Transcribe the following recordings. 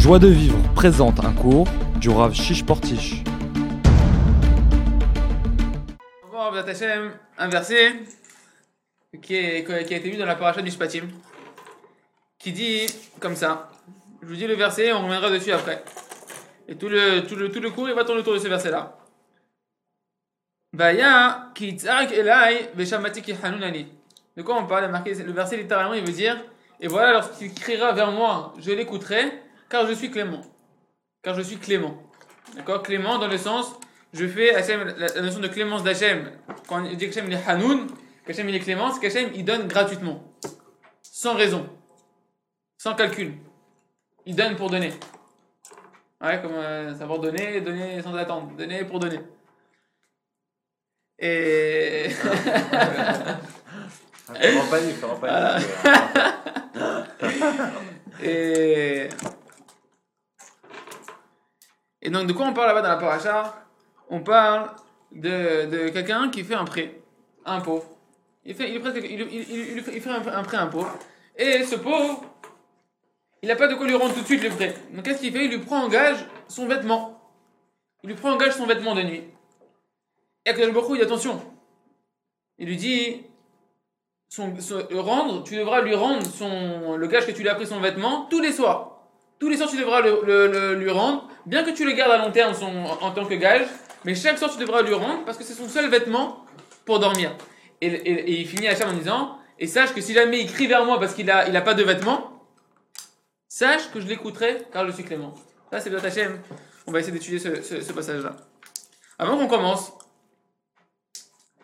Joie de vivre présente un cours du Rav Shish Portish. Un verset qui, qui a été lu dans la paracha du Shpatim, qui dit comme ça. Je vous dis le verset, on reviendra dessus après. Et tout le, tout le, tout le cours, il va tourner autour de ce verset-là. De quoi on parle? Le verset littéralement, il veut dire Et voilà, lorsqu'il criera vers moi, je l'écouterai, car je suis clément. Car je suis clément. D'accord? Clément dans le sens, je fais Hachem, la, notion de clémence d'Hachem. Quand on dit qu'Hachem il est Hanoun, qu'Hachem il est clément, c'est qu'Hachem il donne gratuitement. Sans raison. Sans calcul. Il donne pour donner. Ouais, comme euh, savoir donner, donner sans attendre. Donner pour donner. Et. Fais panique. Et... Et donc, de quoi on parle là-bas dans la paracha On parle de, quelqu'un qui fait un prêt à un pauvre. Il fait, un, prêt à un pauvre. Et ce pauvre, il n'a pas de quoi lui rendre tout de suite le prêt. Donc, qu'est-ce qu'il fait? Il lui prend en gage son vêtement. Il lui prend en gage son vêtement de nuit. Et Akadosh Baruch il dit attention. Il lui dit rendre, tu devras lui rendre son, le gage que tu lui as pris son vêtement tous les soirs. Tous les soirs, tu devras le, lui rendre, bien que tu le gardes à long terme en, tant que gage, mais chaque soir, tu devras lui rendre parce que c'est son seul vêtement pour dormir. Et, il finit à en disant Et sache que si jamais il crie vers moi parce qu'il n'a il a pas de vêtements, sache que je l'écouterai car je suis clément. Ça, c'est bien Hachem. On va essayer d'étudier ce passage-là. Avant qu'on commence,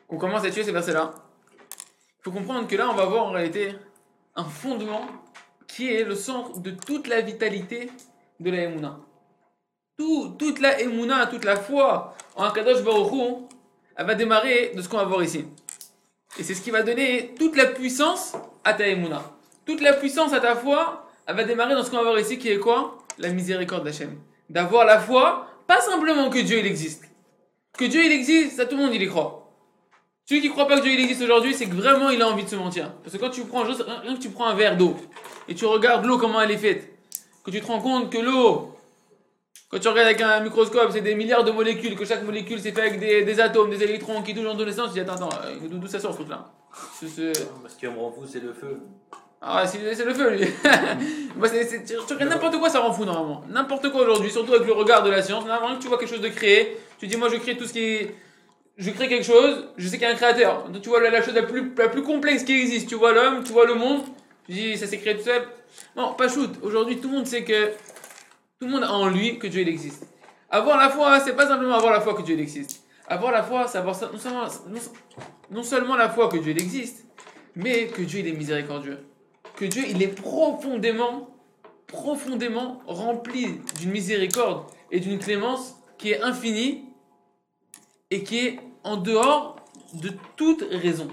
qu'on commence à étudier ces versets-là, il faut comprendre que là, on va voir en réalité un fondement qui est le centre de toute la vitalité de la Emouna. Tout, toute la Emouna, toute la foi en Kadosh Baruch elle va démarrer de ce qu'on va voir ici. Et c'est ce qui va donner toute la puissance à ta Emouna. Toute la puissance à ta foi, elle va démarrer dans ce qu'on va voir ici qui est quoi? La miséricorde d'Hachem. D'avoir la foi, pas simplement que Dieu il existe. Que Dieu il existe, ça tout le monde il y croit. Celui qui croit pas que Dieu il existe aujourd'hui, c'est que vraiment il a envie de se mentir. Parce que quand tu prends juste, rien que tu prends un verre d'eau et tu regardes l'eau comment elle est faite, que tu te rends compte que l'eau, quand tu regardes avec un microscope, c'est des milliards de molécules, que chaque molécule c'est fait avec des, des atomes, des électrons qui touchent dans tous les sens, tu dis attends, attends, euh, d'où ça sort ce truc-là Ce- ce- Parce qu'il me rend fou, c'est le feu. Ah, c'est c'est le feu lui tu regardes n'importe quoi, ça rend fou normalement. N'importe quoi aujourd'hui, surtout avec le regard de la science. Normalement, tu vois quelque chose de créé, tu dis moi je crée tout ce qui est je crée quelque chose, je sais qu'il y a un créateur. Donc, tu vois la, la chose la plus, la plus complexe qui existe. Tu vois l'homme, tu vois le monde. Tu dis ça s'est créé tout seul. Non, pas shoot. Aujourd'hui, tout le monde sait que tout le monde a en lui que Dieu il existe. Avoir la foi, c'est pas simplement avoir la foi que Dieu il existe. Avoir la foi, c'est avoir non seulement, non, non seulement la foi que Dieu il existe, mais que Dieu il est miséricordieux. Que Dieu il est profondément, profondément rempli d'une miséricorde et d'une clémence qui est infinie et qui est en dehors de toute raison.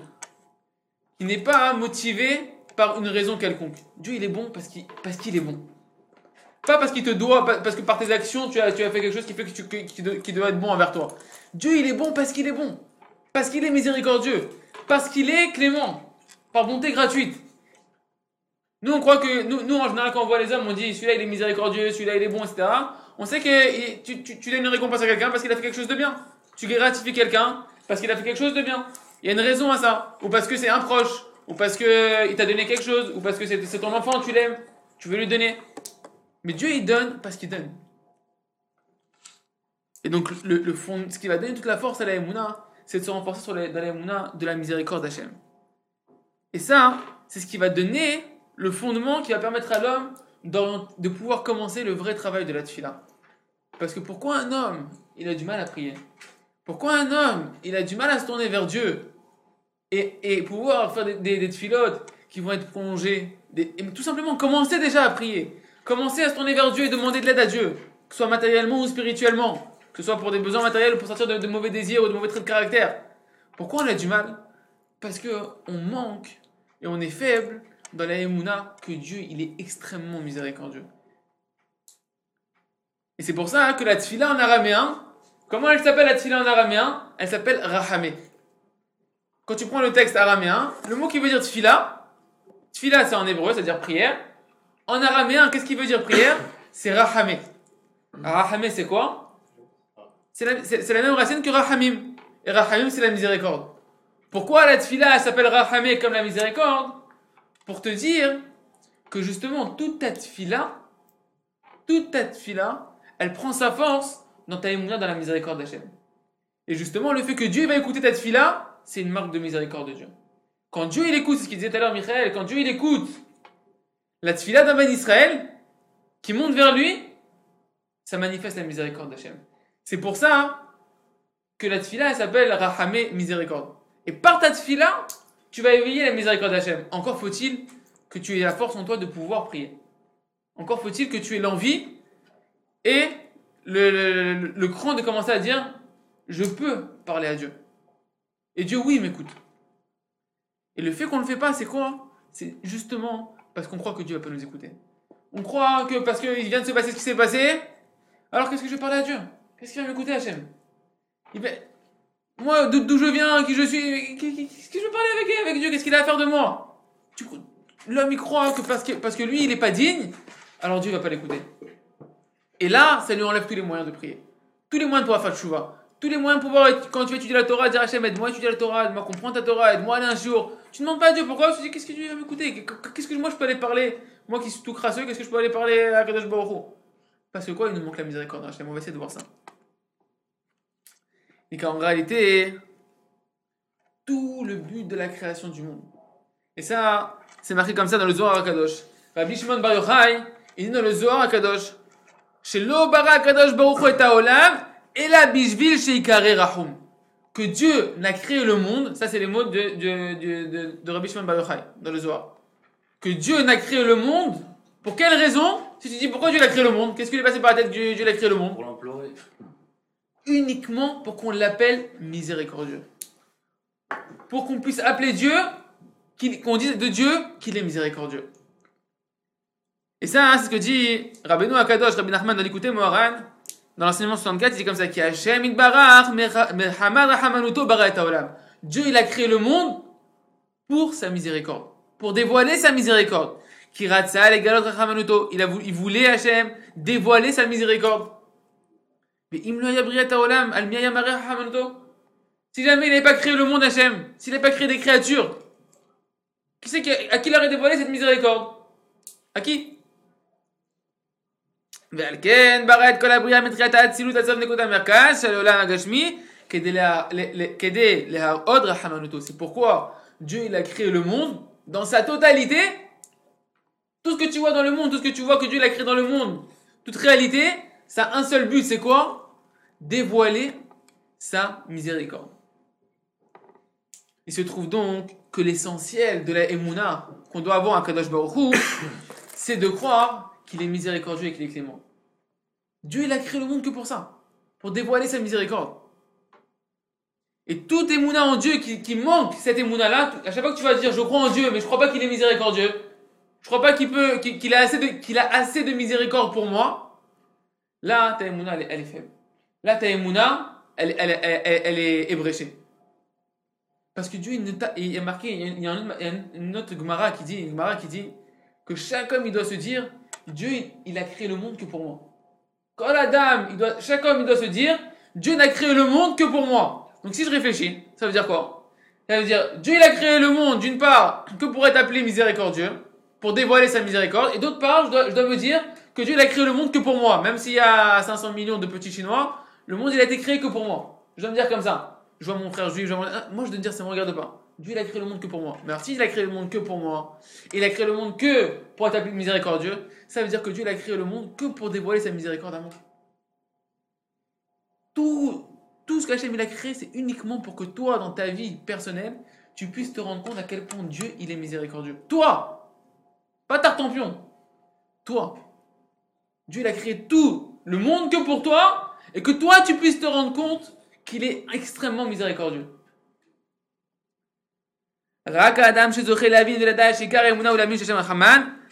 Qui n'est pas motivé par une raison quelconque. Dieu, il est bon parce qu'il parce qu'il est bon. Pas parce qu'il te doit, parce que par tes actions, tu as, tu as fait quelque chose qui fait que tu, qui, doit- être bon envers toi. Dieu, il est bon parce qu'il est bon. Parce qu'il est miséricordieux. Parce qu'il est clément. Par bonté gratuite. Nous, on croit que, nous, nous, en général, quand on voit les hommes, on dit celui-là, il est miséricordieux, celui-là, il est bon, etc. On sait que tu, tu, tu donnes une récompense à quelqu'un parce qu'il a fait quelque chose de bien. Tu gratifies quelqu'un parce qu'il a fait quelque chose de bien. Il y a une raison à ça. Ou parce que c'est un proche. Ou parce qu'il t'a donné quelque chose. Ou parce que c'est ton enfant, tu l'aimes. Tu veux lui donner. Mais Dieu, il donne parce qu'il donne. Et donc, le, fond, ce qui va donner toute la force à la Emouna, c'est de se renforcer sur la, dans la de la miséricorde d'Hachem. Et ça, c'est ce qui va donner le fondement qui va permettre à l'homme de pouvoir commencer le vrai travail de la tfila. Parce que pourquoi un homme, il a du mal à prier? Pourquoi un homme, il a du mal à se tourner vers Dieu? Et, pouvoir faire des, des, tfilotes qui vont être prolongées et tout simplement commencer déjà à prier. Commencer à se tourner vers Dieu et demander de l'aide à Dieu, que ce soit matériellement ou spirituellement, que ce soit pour des besoins matériels ou pour sortir de, de mauvais désirs ou de mauvais traits de caractère. Pourquoi on a du mal? Parce que on manque et on est faible dans la Emouna que Dieu il est extrêmement miséricordieux. Et c'est pour ça que la tfila en araméen, comment elle s'appelle la tfila en araméen? Elle s'appelle rahamé. Quand tu prends le texte araméen, le mot qui veut dire tfila, tfila c'est en hébreu, c'est-à-dire prière. En araméen, qu'est-ce qui veut dire prière c'est Rahamé. Rahamé, c'est quoi C'est la, même racine que Rahamim. Et Rahamim, c'est la miséricorde. Pourquoi la tfila elle s'appelle Rahamé comme la miséricorde? Pour te dire que justement, toute ta tfila, toute ta tfila, elle prend sa force dans ta émouna dans la miséricorde d'Hachem. Et justement, le fait que Dieu va écouter ta tfila, c'est une marque de miséricorde de Dieu. Quand Dieu il écoute, c'est ce qu'il disait tout à l'heure Michael, quand Dieu il écoute la tfila d'un Ben Israël qui monte vers lui, ça manifeste la miséricorde d'Hachem. C'est pour ça hein, que la tfila elle s'appelle Rahamé miséricorde. Et par ta tfila, tu vas éveiller la miséricorde d'Hachem. Encore faut-il que tu aies la force en toi de pouvoir prier. Encore faut-il que tu aies l'envie et le- le cran de commencer à dire je peux parler à Dieu. Et Dieu, oui, il m'écoute. Et le fait qu'on ne le fait pas, c'est quoi? C'est justement parce qu'on croit que Dieu va pas nous écouter. On croit que parce qu'il vient de se passer ce qui s'est passé, alors qu'est-ce que je vais parler à Dieu? Qu'est-ce qu'il va m'écouter, Hachem? Va- Moi, d'où je viens, qui je suis, qu'est-ce que je veux parler avec, avec Dieu? Qu'est-ce qu'il a à faire de moi? L'homme, il croit que parce, que parce que lui, il n'est pas digne, alors Dieu va pas l'écouter. Et là, ça lui enlève tous les moyens de prier. Tous les moyens de pouvoir faire. Tous les moyens de pouvoir, quand tu vas étudier la Torah, dire Hachem, aide-moi à étudier la Torah, aide-moi à comprendre ta Torah, aide-moi à aller un jour. Tu ne demandes pas à Dieu pourquoi, tu dis qu'est-ce que Dieu va m'écouter? Qu'est-ce que moi je peux aller parler? Moi qui suis tout crasseux, qu'est-ce que je peux aller parler à Kadosh Baruch Parce que quoi, il nous manque la miséricorde d'Hachem. On va essayer de voir ça. Et qu'en réalité, tout le but de la création du monde. Et ça, c'est marqué comme ça dans le Zohar HaKadosh. Rabbi Shimon Bar Yochai, il dit dans le Zohar HaKadosh, Shelo bara HaKadosh Baruch et haolam, et la bishvil sheikare rahum. Que Dieu n'a créé le monde, ça c'est les mots de, de, de, de, de Rabbi Shimon Bar Yochai, dans le Zohar. Que Dieu n'a créé le monde, pour quelle raison? Si tu dis pourquoi Dieu a créé le monde, qu'est-ce qui lui est passé par la tête que Dieu, a créé le monde? Pour l'implorer. uniquement pour qu'on l'appelle miséricordieux. Pour qu'on puisse appeler Dieu, qu'on dise de Dieu qu'il est miséricordieux. Et ça, hein, c'est ce que dit Rabbeinu Akadosh, Rabbi Nachman dans l'écouter Moharan, dans l'enseignement 64, il dit comme ça, et. Dieu, il a créé le monde pour sa miséricorde, pour dévoiler sa miséricorde. Galot rahamanuto. Il a voulu, il voulait Hashem dévoiler sa miséricorde. Mais et. Si jamais il n'avait pas créé le monde Hashem, s'il n'avait pas créé des créatures, qui c'est à qui il aurait dévoilé cette miséricorde? À qui? ועל כן ברא את כל הבריאה מתחילת האצילות עד סוף נקודת המרכז של העולם הגשמי כדי, לה, ל, ל, כדי להראות רחמנותו. C'est pourquoi Dieu il a créé le monde dans sa totalité. Tout ce que tu vois dans le monde, tout ce que tu vois que Dieu il a créé dans le monde, toute réalité, ça a un seul but, c'est quoi Dévoiler sa miséricorde. Il se trouve donc que l'essentiel de la Emouna qu'on doit avoir à Kadosh Baruch Hu, c'est de croire qu'il est miséricordieux et qu'il est clément. Dieu, il a créé le monde que pour ça, pour dévoiler sa miséricorde. Et tout émouna en Dieu qui, manque cette émouna-là, à chaque fois que tu vas dire je crois en Dieu, mais je crois pas qu'il est miséricordieux, je crois pas qu'il peut, qu'il a assez de, miséricorde pour moi, là ta émouna elle, est- faible. Là ta émouna elle, est ébréchée. Parce que Dieu, il, y a marqué, il y a une autre Gemara qui dit, une Gemara qui dit que chaque homme il doit se dire Dieu il, a créé le monde que pour moi. Quand la dame, chaque homme il doit se dire Dieu n'a créé le monde que pour moi. Donc si je réfléchis, ça veut dire quoi? Ça veut dire Dieu il a créé le monde d'une part que pour être appelé miséricordieux, pour dévoiler sa miséricorde, et d'autre part je dois, me dire que Dieu il a créé le monde que pour moi. Même s'il y a 500 millions de petits Chinois, le monde il a été créé que pour moi. Je dois me dire comme ça. Je vois mon frère juif, je vois mon- Ah, moi je dois me dire ça me regarde pas. Dieu il a créé le monde que pour moi. Mais alors s'il a créé le monde que pour moi, il a créé le monde que pour être appelé miséricordieux, ça veut dire que Dieu a créé le monde que pour dévoiler sa miséricorde à moi. Tout, tout ce qu'Hachem a créé, c'est uniquement pour que toi, dans ta vie personnelle, tu puisses te rendre compte à quel point Dieu, il est miséricordieux. Toi Pas Tartampion Toi Dieu, a créé tout le monde que pour toi, et que toi, tu puisses te rendre compte qu'il est extrêmement miséricordieux. Raka Adam, la vie de la ou la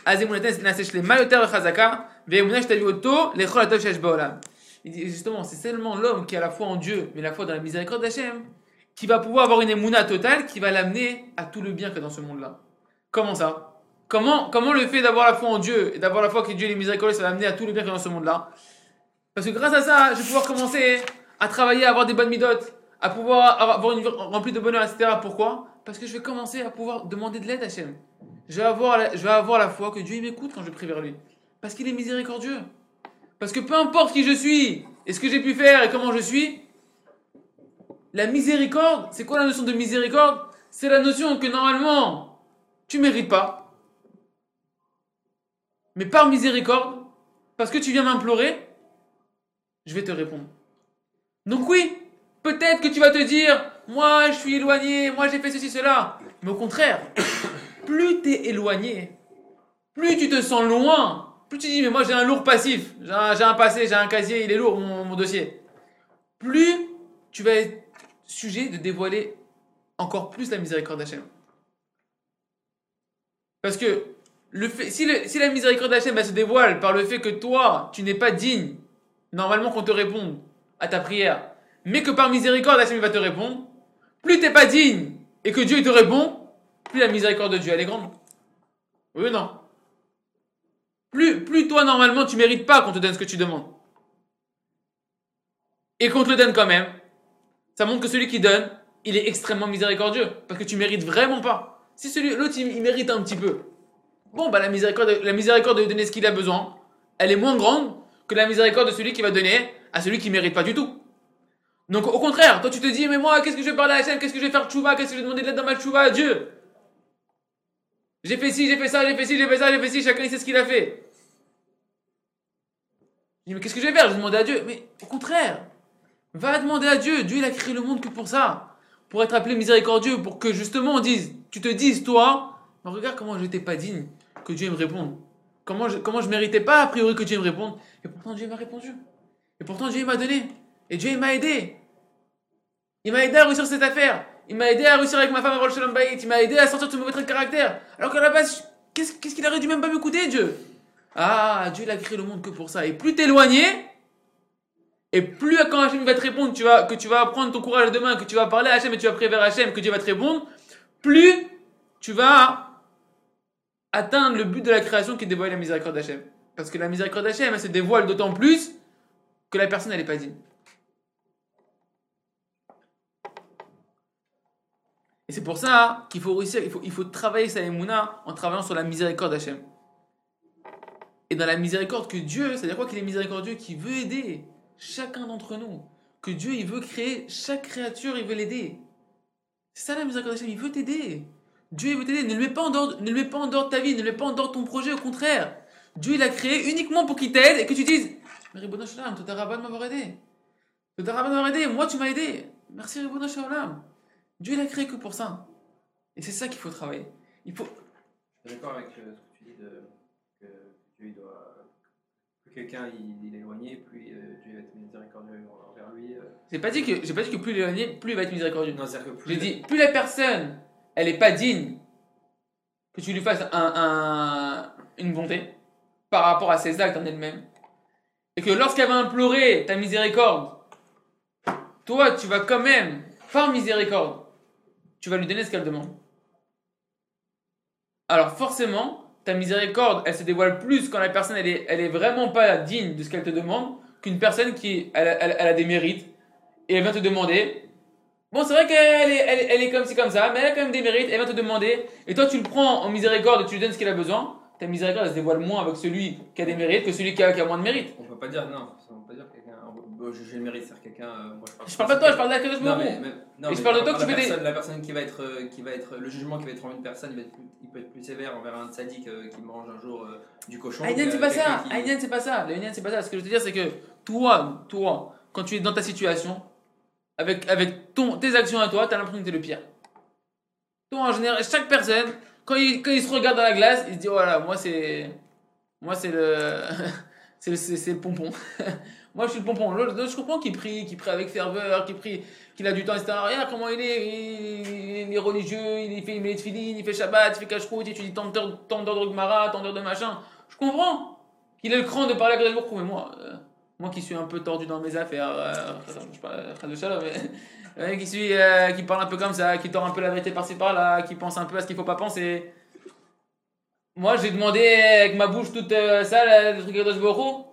אז אמונתנו נעשה שלמה יותר וחזקה, ואמונה שתביא אותו לכל הטוב שיש בעולם. Il dit justement, c'est seulement l'homme qui a la foi en Dieu, mais la foi dans la miséricorde d'Hachem, qui va pouvoir avoir une émouna totale qui va l'amener à tout le bien qu'il y a dans ce monde-là. Comment ça Comment, comment le fait d'avoir la foi en Dieu et d'avoir la foi que Dieu est miséricordieux, ça va amener à tout le bien qu'il y a dans ce monde-là Parce que grâce à ça, je vais pouvoir commencer à travailler, à avoir des bonnes midotes, à pouvoir avoir une vie remplie de bonheur, etc. Pourquoi Parce que je vais commencer à pouvoir demander de l'aide à Hachem. Je vais, avoir la, foi que Dieu m'écoute quand je prie vers lui. Parce qu'il est miséricordieux. Parce que peu importe qui je suis, et ce que j'ai pu faire et comment je suis, la miséricorde, c'est quoi la notion de miséricorde? C'est la notion que normalement, tu mérites pas. Mais par miséricorde, parce que tu viens m'implorer, je vais te répondre. Donc oui, peut-être que tu vas te dire, moi je suis éloigné, moi j'ai fait ceci, cela. Mais au contraire, plus tu es éloigné, plus tu te sens loin, plus tu dis, mais moi j'ai un lourd passif, j'ai un, passé, j'ai un casier, il est lourd mon, dossier. Plus tu vas être sujet de dévoiler encore plus la miséricorde d'Hachem. Parce que le si, la miséricorde d'Hachem se dévoile par le fait que toi, tu n'es pas digne, normalement qu'on te réponde à ta prière, mais que par miséricorde Hachem va te répondre, plus t'es pas digne et que Dieu te répond, plus la miséricorde de Dieu elle est grande. Oui ou non? Plus, plus toi normalement tu mérites pas qu'on te donne ce que tu demandes. Et qu'on te le donne quand même, ça montre que celui qui donne, il est extrêmement miséricordieux. Parce que tu mérites vraiment pas. Si celui, l'autre, il, mérite un petit peu. Bon, bah, la miséricorde, de donner ce qu'il a besoin, elle est moins grande que la miséricorde de celui qui va donner à celui qui mérite pas du tout. Donc, au contraire, toi, tu te dis, mais moi, qu'est-ce que je vais parler à Hachem Qu'est-ce que je vais faire tchouva? Qu'est-ce que je vais demander de l'aide dans ma tchouva? À Dieu J'ai fait ci, j'ai fait ça, j'ai fait ci, j'ai fait ça, j'ai fait ci, chacun il sait ce qu'il a fait. Je dis, mais qu'est-ce que je vais faire? Je vais demander à Dieu. Mais au contraire, Va demander à Dieu. Dieu, il a créé le monde que pour ça. Pour être appelé miséricordieux. Pour que justement on dise, tu te dises, toi, mais regarde comment je n'étais pas digne que Dieu me réponde. Comment je, comment je méritais pas, a priori, que Dieu me réponde. Et pourtant, Dieu m'a répondu. Et pourtant, Dieu m'a donné. Et Dieu, m'a aidé. Il m'a aidé à réussir cette affaire. Il m'a aidé à réussir avec ma femme à Rosh Bayit. Il m'a aidé à sortir de ce mauvais trait de caractère. Alors qu'à la base, qu'est-ce qu'il aurait dû même pas m'écouter, Dieu? Ah, Dieu, il a créé le monde que pour ça. Et plus t'éloigner, et plus quand Hachem va te répondre, que tu vas prendre ton courage demain, que tu vas parler à Hachem et tu vas prier vers Hachem, que Dieu va te répondre, plus tu vas atteindre le but de la création qui dévoile la miséricorde d'Hachem. Parce que la miséricorde d'Hachem, elle se dévoile d'autant plus que la personne, elle n'est pas digne. Et c'est pour ça qu'il faut réussir, il faut, il faut travailler sa émouna en travaillant sur la miséricorde d'Hachem. Et dans la miséricorde que Dieu, c'est-à-dire quoi qu'il est miséricordieux, qui veut aider chacun d'entre nous. Que Dieu, il veut créer chaque créature, il veut l'aider. C'est ça la miséricorde d'Hachem, il veut t'aider. Dieu, il veut t'aider. Ne le mets pas en dehors, ne le mets pas en dehors de ta vie, ne le mets pas en dehors de ton projet, au contraire. Dieu, il a créé uniquement pour qu'il t'aide et que tu dises Mais Ribono Shalom, t'as de m'avoir aidé. T'as de m'avoir aidé. Moi, tu m'as aidé. Merci Ribono Shalom. Dieu, il a créé que pour ça. Et c'est ça qu'il faut travailler. Il faut. Je suis d'accord avec euh, ce que tu dis de, que Dieu il doit. Plus quelqu'un il, il est éloigné, plus euh, Dieu va être miséricordieux envers lui. euh. J'ai pas dit que, j'ai pas dit que plus il est éloigné, plus il va être miséricordieux. Non, c'est-à-dire que plus. J'ai dit, plus la personne, elle est pas digne que tu lui fasses un, un- une bonté par rapport à ses actes en elle-même, et que lorsqu'elle va implorer ta miséricorde, toi, tu vas quand même, par miséricorde, tu vas lui donner ce qu'elle demande. Alors forcément, ta miséricorde, elle se dévoile plus quand la personne, elle est, elle est vraiment pas digne de ce qu'elle te demande, qu'une personne qui, elle, elle- a des mérites, et elle vient te demander, Bon, c'est vrai qu'elle est, elle, est- comme ci, comme ça, mais elle a quand même des mérites, elle va te demander, et toi tu le prends en miséricorde et tu lui donnes ce qu'il a besoin, ta miséricorde elle se dévoile moins avec celui qui a des mérites que celui qui a, qui a moins de mérites. On peut pas dire non, Bon, je, je le mérite, c'est-à-dire quelqu'un. euh, moi, Je parle pas de toi, je parle d'Akadosh Non, Baruch mais, Hu. mais- non, Et je parle de toi que tu la fais des- La personne qui va être, euh, qui va être, le jugement qui va être envers une personne, il, va être plus- il peut être plus sévère envers un sadique euh, qui mange un jour euh, du cochon. Que c'est pas ça, qui- c'est pas ça, le Aïnian, c'est pas ça. Ce que je veux te dire, c'est que toi, toi, quand tu es dans ta situation, avec, avec ton, tes actions à toi, t'as l'impression que t'es le pire. Toi, en général, chaque personne, quand il, quand il se regarde dans la glace, il se dit, voilà, moi c'est. Moi c'est le. c'est le, c'est- c'est le pompon. moi je suis le pompon. Je comprends qu'il prie, qu'il prie avec ferveur, qu'il prie, qu'il a du temps, etc. Regarde comment il est, il, est religieux, il fait, il met les il fait Shabbat, il fait cache-route, il étudie tant d'heures de Gemara, tant d'heures de machin. Je comprends qu'il ait le cran de parler avec les mais moi, euh, moi qui suis un peu tordu dans mes affaires, euh, je parle de Shalom, mais qui suis, euh, qui parle un peu comme ça, qui tord un peu la vérité par-ci par-là, qui pense un peu à ce qu'il faut pas penser. moi j'ai demandé avec ma bouche toute sale le truc de Baruch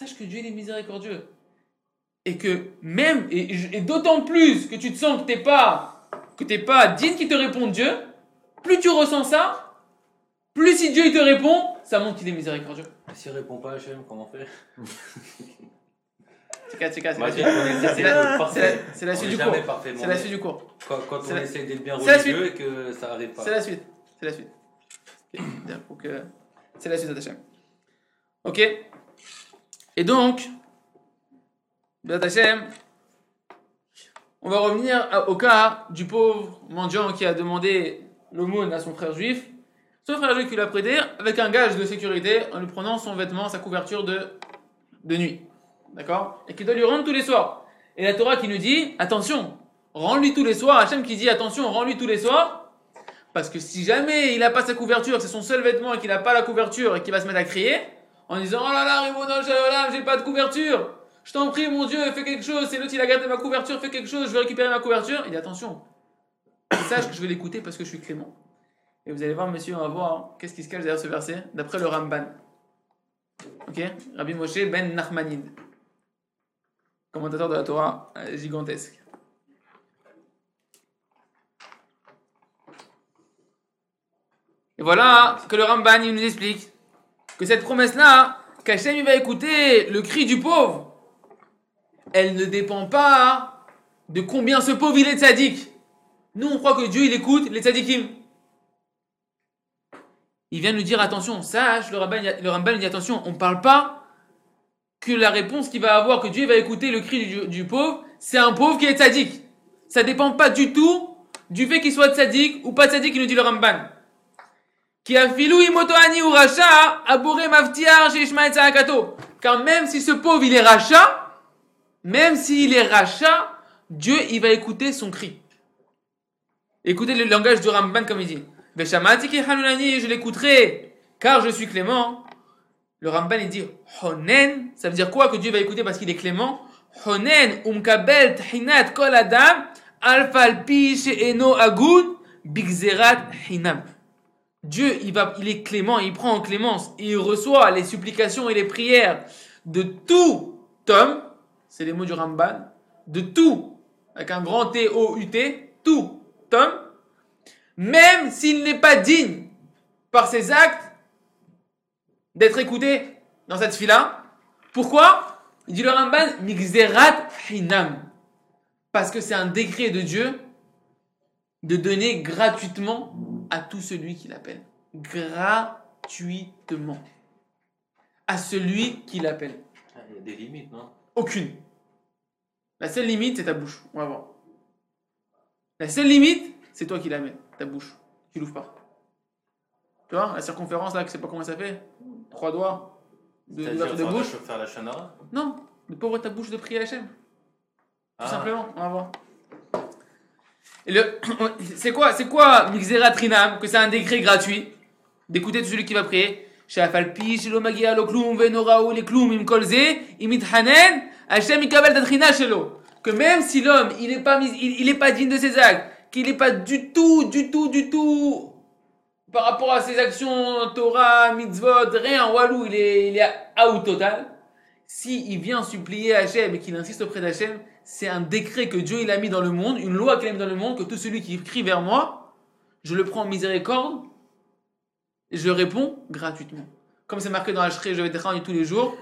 sache que Dieu est miséricordieux. Et que même, et, et d'autant plus que tu te sens que t'es pas, que t'es pas digne qu'il te réponde Dieu, plus tu ressens ça, plus si Dieu il te répond, ça montre qu'il est miséricordieux. S'il répond pas à Hachem, comment on fait? C'est la suite. la- du cours. C'est la suite du cours. Quand, on la- essaie d'être bien religieux et que ça arrive pas. C'est la suite. C'est la suite. Que- C'est la suite Hachem. Ok Et donc, on va revenir au cas du pauvre mendiant qui a demandé l'aumône à son frère juif. Son frère juif qui l'a prêté avec un gage de sécurité en lui prenant son vêtement, sa couverture de, de nuit. D'accord? Et qui doit lui rendre tous les soirs. Et la Torah qui nous dit, attention, rends-lui tous les soirs. Hachem qui dit, attention, rends-lui tous les soirs. Parce que si jamais il n'a pas sa couverture, c'est son seul vêtement et qu'il n'a pas la couverture et qu'il va se mettre à crier en disant Oh là là, Ribono Shalom, j'ai pas de couverture, je t'en prie, mon Dieu, fais quelque chose, c'est l'autre il a gardé ma couverture, fais quelque chose, je vais récupérer ma couverture. Il dit Attention, sache que je vais l'écouter parce que je suis clément. Et vous allez voir, monsieur, on va voir hein, qu'est-ce qui se cache derrière ce verset, d'après le Ramban. Ok? Rabbi Moshe ben Nachmanid, commentateur de la Torah euh, gigantesque. Et voilà que le Ramban il nous explique que cette promesse-là, qu'Hachem va écouter le cri du pauvre, elle ne dépend pas de combien ce pauvre il est tzaddik. Nous on croit que Dieu il écoute les tzaddikim. Il vient nous dire attention, sache, le Ramban, le Ramban dit attention, on ne parle pas que la réponse qu'il va avoir, que Dieu va écouter le cri du, pauvre, c'est un pauvre qui est tzaddik. Ça dépend pas du tout du fait qu'il soit tzaddik ou pas tzaddik, il nous dit le Ramban. Car même si ce pauvre il est racha, même s'il est racha, Dieu il va écouter son cri. Écoutez le langage du Ramban comme il dit. Je l'écouterai, car je suis clément. Le Ramban il dit Honen, ça veut dire quoi que Dieu va écouter parce qu'il est clément? Honen umkabel kol adam alfal pi she'eno agun bigzerat hinam. Dieu, il, est clément, il prend en clémence et il reçoit les supplications et les prières de tout homme, c'est les mots du Ramban, de tout, avec un grand T-O-U-T, tout homme, même s'il n'est pas digne par ses actes d'être écouté dans cette fila. Pourquoi? Il dit le Ramban, Mixerat Hinam. Parce que c'est un décret de Dieu de donner gratuitement à tout celui qui l'appelle. Gratuitement. À celui qui l'appelle. Ah, Il y a des limites, non? Aucune. La seule limite, c'est ta bouche. On va voir. La seule limite, c'est toi qui la mets, ta bouche. Tu l'ouvres pas. Tu vois, la circonférence là, je sais pas comment ça fait. Trois doigts de, de, de bouche. faire la chanara Non, de pauvre ta bouche de prier à Hachem. Tout Ah. simplement, on va voir. C'est quoi, c'est quoi Trinam Que c'est un décret gratuit d'écouter celui qui va prier? Que même si l'homme, il est pas mis, il, il est pas digne de ses actes, qu'il est pas du tout, du tout, du tout, par rapport à ses actions, Torah, mitzvot, rien, walou, il est, il est out total. Si il vient supplier Hachem et qu'il insiste auprès d'Hachem, c'est un décret que Dieu il a mis dans le monde, une loi qu'il a mis dans le monde, que tout celui qui crie vers moi, je le prends en miséricorde et je réponds gratuitement. Comme c'est marqué dans Hachré, je vais te tous les jours.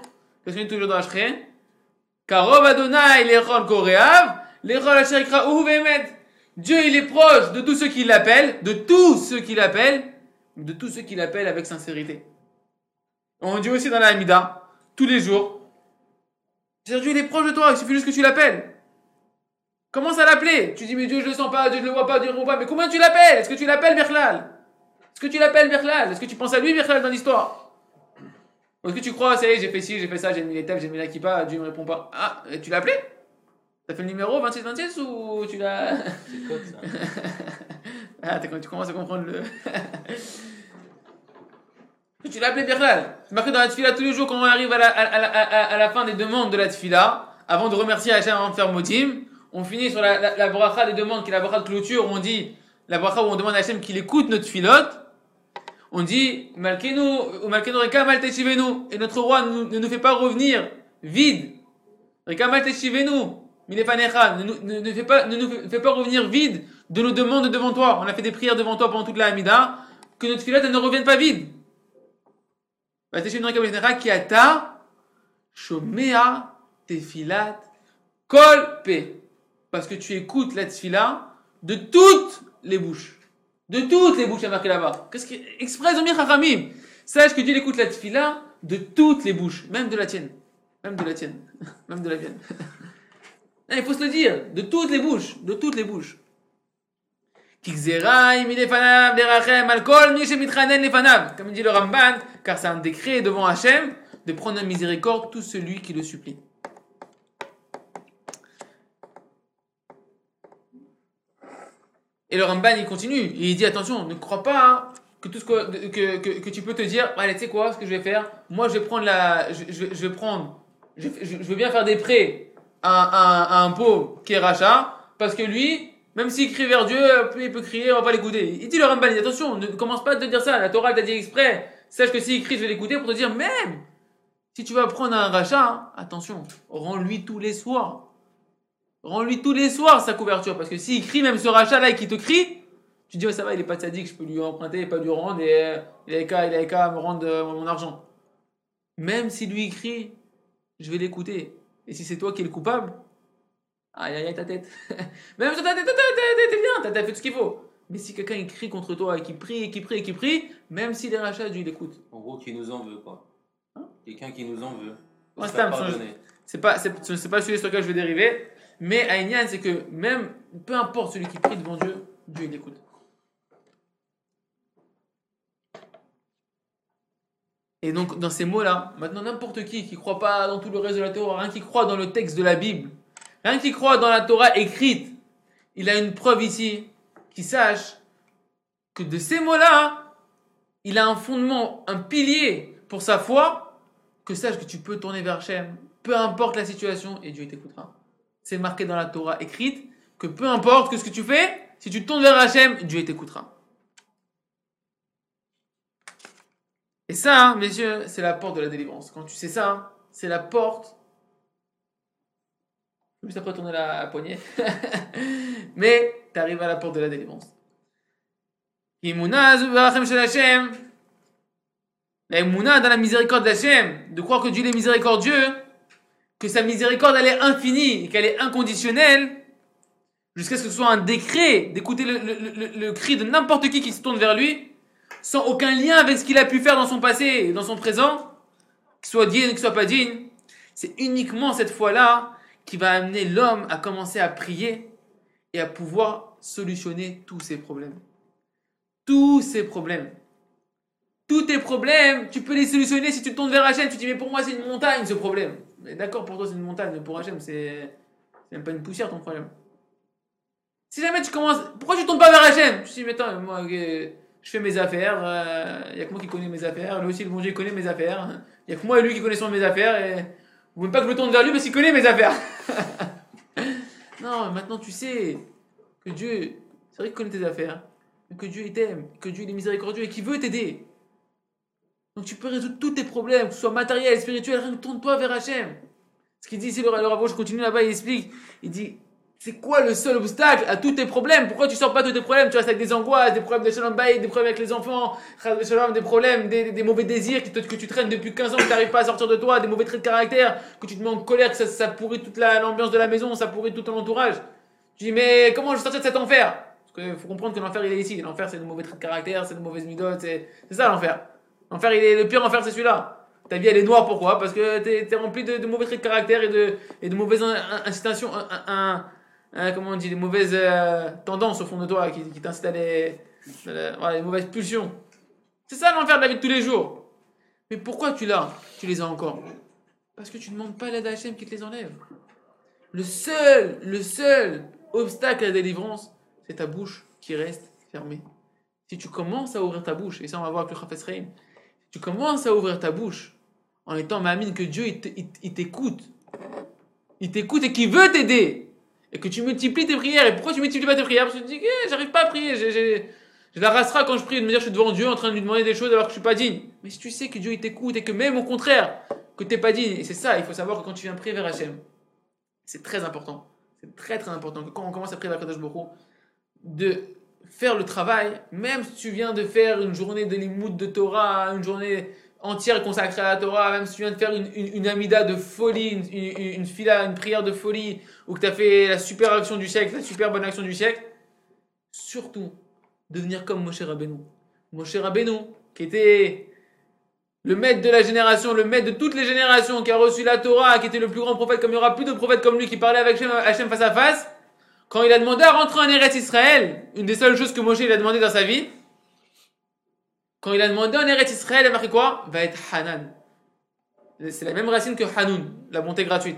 Qu'est-ce qu'on dit tous les jours dans Hachré Karov Adonai l'Echol Koreav, l'Echol. Dieu il est proche de tous ceux qui l'appellent, de tous ceux qui l'appellent, de tous ceux qui l'appellent avec sincérité. On dit aussi dans la Hamida, tous les jours, c'est-à-dire, Dieu il est proche de toi, il suffit juste que tu l'appelles. Commence à l'appeler? Tu dis, mais Dieu, je le sens pas, Dieu, je le vois pas, Dieu, je le vois pas. Mais combien tu l'appelles? Est-ce que tu l'appelles Berlal Est-ce que tu l'appelles Berlal Est-ce que tu penses à lui, Berlal, dans l'histoire? Ou est-ce que tu crois, ça y est, j'ai fait ci, j'ai fait ça, j'ai mis les tables, j'ai mis la kippa, Dieu me répond pas Ah, et tu l'as appelé? T'as fait le numéro 2626 ou tu l'as? C'est ça Ah, tu commences à comprendre le. tu l'as appelé Birlal. C'est marqué dans la tfila tous les jours quand on arrive à la, à, à- à- la fin des demandes de la tfila, avant de remercier Hachem avant de faire motim, on finit sur la, la, la bracha des demandes qui est la bracha de clôture où on dit, la bracha où on demande à Hachem qu'il écoute notre filote. On dit Malkenu, ou Malkenu Reka Malteshivenu. Et notre roi ne nous fait pas revenir vide. Reka Malteshivenu. Milefanecha. Ne, ne, ne fait pas, ne nous fait pas revenir vide de nos demandes devant toi. On a fait des prières devant toi pendant toute la Hamida. Que notre filette elle ne revienne pas vide. Parce que tu écoutes la tfila de toutes les bouches. De toutes les bouches, il y a marqué là-bas. Qu'est-ce qui, exprès. Sache que Dieu écoute la tfila de toutes les bouches, même de la tienne. Même de la tienne. même de la mienne. Non, il faut se le dire. De toutes les bouches. De toutes les bouches. Comme dit le Ramban, car c'est un décret devant Hachem de prendre en miséricorde tout celui qui le supplie. Et le Ramban, il continue. Il dit attention, ne crois pas que tout ce que, que, que, tu peux te dire, allez, tu sais quoi, ce que je vais faire, moi je vais prendre la. Je, je, je vais prendre. Je, je, veux bien faire des prêts à un pauvre qui est rachat, parce que lui, même s'il crie vers Dieu, il peut crier, on va pas l'écouter. Il dit le Ramban, attention, ne commence pas à te dire ça, la Torah t'a dit exprès. Sache que s'il crie, je vais l'écouter pour te dire, même si tu vas prendre un rachat, hein, attention, rends-lui tous les soirs. Rends-lui tous les soirs sa couverture. Parce que s'il crie même ce rachat-là et qu'il te crie, tu dis, ouais, ça va, il est pas sadique, je peux lui emprunter, pas lui rendre, et euh, il a qu'à me rendre euh, mon argent. Même si lui crie, je vais l'écouter. Et si c'est toi qui es le coupable, aïe aïe aïe ta tête. même ta tête, ta tête, ta tête, t'es bien, t'as t'as fait tout ce qu'il faut. Mais si quelqu'un il crie contre toi et qui prie et qui prie et qui prie, même s'il est rachat, Dieu il écoute. En gros, qui nous en veut, quoi. Hein? Quelqu'un qui nous en veut. C'est pas, c'est, ce- c'est pas celui sur lequel je vais dériver. Mais Aïnian, c'est que même, peu importe celui qui prie devant Dieu, Dieu il écoute. Et donc, dans ces mots-là, maintenant, n'importe qui qui croit pas dans tout le reste de la Torah, rien qui croit dans le texte de la Bible, rien qui croit dans la Torah écrite, il a une preuve ici qui sache que de ces mots-là, il a un fondement, un pilier pour sa foi, que sache que tu peux tourner vers Hachem, peu importe la situation, et Dieu t'écoutera. C'est marqué dans la Torah écrite que peu importe que ce que tu fais, si tu tournes vers Hachem, Dieu t'écoutera. Et ça, hein, messieurs, c'est la porte de la délivrance. Quand tu sais ça, c'est la porte. Juste après tourner la poignée. Mais tu arrives à la porte de la délivrance. La Emouna dans la miséricorde d'Hachem, de croire que Dieu est miséricordieux, que sa miséricorde elle est infinie et qu'elle est inconditionnelle, jusqu'à ce que ce soit un décret d'écouter le, le- le- le cri de n'importe qui qui se tourne vers lui, sans aucun lien avec ce qu'il a pu faire dans son passé et dans son présent, qu'il soit digne ou qu'il soit pas digne. C'est uniquement cette fois-là qui va amener l'homme à commencer à prier et à pouvoir solutionner tous ses problèmes. Tous ses problèmes. Tous tes problèmes, tu peux les solutionner si tu te tournes vers Hachem. Tu te dis, mais pour moi, c'est une montagne ce problème. Mais d'accord, pour toi, c'est une montagne, mais pour Hachem, c'est même pas une poussière ton problème. Si jamais tu commences. Pourquoi tu tournes pas vers Hachem? Tu te dis, mais attends, moi, euh, je fais mes affaires. Il n'y a que moi qui connais mes affaires. Lui aussi, le bon Dieu, connaît mes affaires. Il n'y a que moi et lui qui connaissons mes affaires. Vous voulez pas que je me tourne vers lui parce qu'il connaît mes affaires. non, maintenant tu sais que Dieu, c'est vrai qu'il connaît tes affaires, que Dieu t'aime, que Dieu est miséricordieux et qu'il veut t'aider. Donc tu peux résoudre tous tes problèmes, que ce soit matériel, spirituel, rien que tourne-toi vers Hachem. Ce qu'il dit ici, le, le je continue là-bas, il explique, il dit, c'est quoi le seul obstacle à tous tes problèmes? Pourquoi tu sors pas de tes problèmes? Tu restes avec des angoisses, des problèmes de shalom bayit, des problèmes avec les enfants, des problèmes, des, des mauvais désirs qui te- que tu traînes depuis 15 ans, que tu n'arrives pas à sortir de toi, des mauvais traits de caractère, que tu te mets en colère, que ça, pourrit toute la- l'ambiance de la maison, ça pourrit tout ton entourage. Tu dis, mais comment je vais sortir de cet enfer? Parce qu'il faut comprendre que l'enfer il est ici. L'enfer c'est de mauvais traits de caractère, c'est de mauvaises midotes, c'est ça l'enfer. L'enfer, il est le pire enfer, c'est celui-là. Ta vie, elle est noire, pourquoi? Parce que t'es es rempli de, de mauvais traits de caractère et de, mauvaises in- in- incitations, un- comment on dit, des mauvaises euh, tendances au fond de toi qui, qui t'incitent mauvaises pulsions. C'est ça l'enfer de la vie de tous les jours. Mais pourquoi tu l'as Tu les as encore? Parce que tu ne demandes pas l'aide à Hachem qui te les enlève. Le seul, le seul obstacle à la délivrance, c'est ta bouche qui reste fermée. Si tu commences à ouvrir ta bouche, et ça on va voir avec le Chafetz Chaim, tu commences à ouvrir ta bouche en étant mamine que Dieu il te- il- il t'écoute. Il t'écoute et qu'il veut t'aider. Et que tu multiplies tes prières. Et pourquoi tu multiplies pas tes prières? Parce que tu te dis, Eh, j'arrive pas à prier. j'ai- la rasera quand je prie de me dire je suis devant Dieu en train de lui demander des choses alors que je suis pas digne. Mais si tu sais que Dieu il t'écoute et que même au contraire, que t'es pas digne, et c'est ça, il faut savoir que quand tu viens prier vers Hachem, c'est très important. C'est très très important que quand on commence à prier vers Kadosh Hu, de faire le travail, même si tu viens de faire une journée de limoud de Torah, une journée entière consacrée à la Torah, même si tu viens de faire une, amida de folie, une, une, une fila, une prière de folie, ou que tu as fait la super action du siècle, la super bonne action du siècle, surtout devenir comme Moshe Rabbeinu. Moshe Rabbeinu, qui était le maître de la génération, le maître de toutes les générations, qui a reçu la Torah, qui était le plus grand prophète, comme il n'y aura plus de prophètes comme lui, qui parlait avec Hachem face à face, quand il a demandé à rentrer en Eretz Israël, une des seules choses que Moshe il a demandé dans sa vie, quand il a demandé en Eretz Israël, il a marqué quoi? Va être Hanan. C'est la même racine que Hanoun, la bonté gratuite.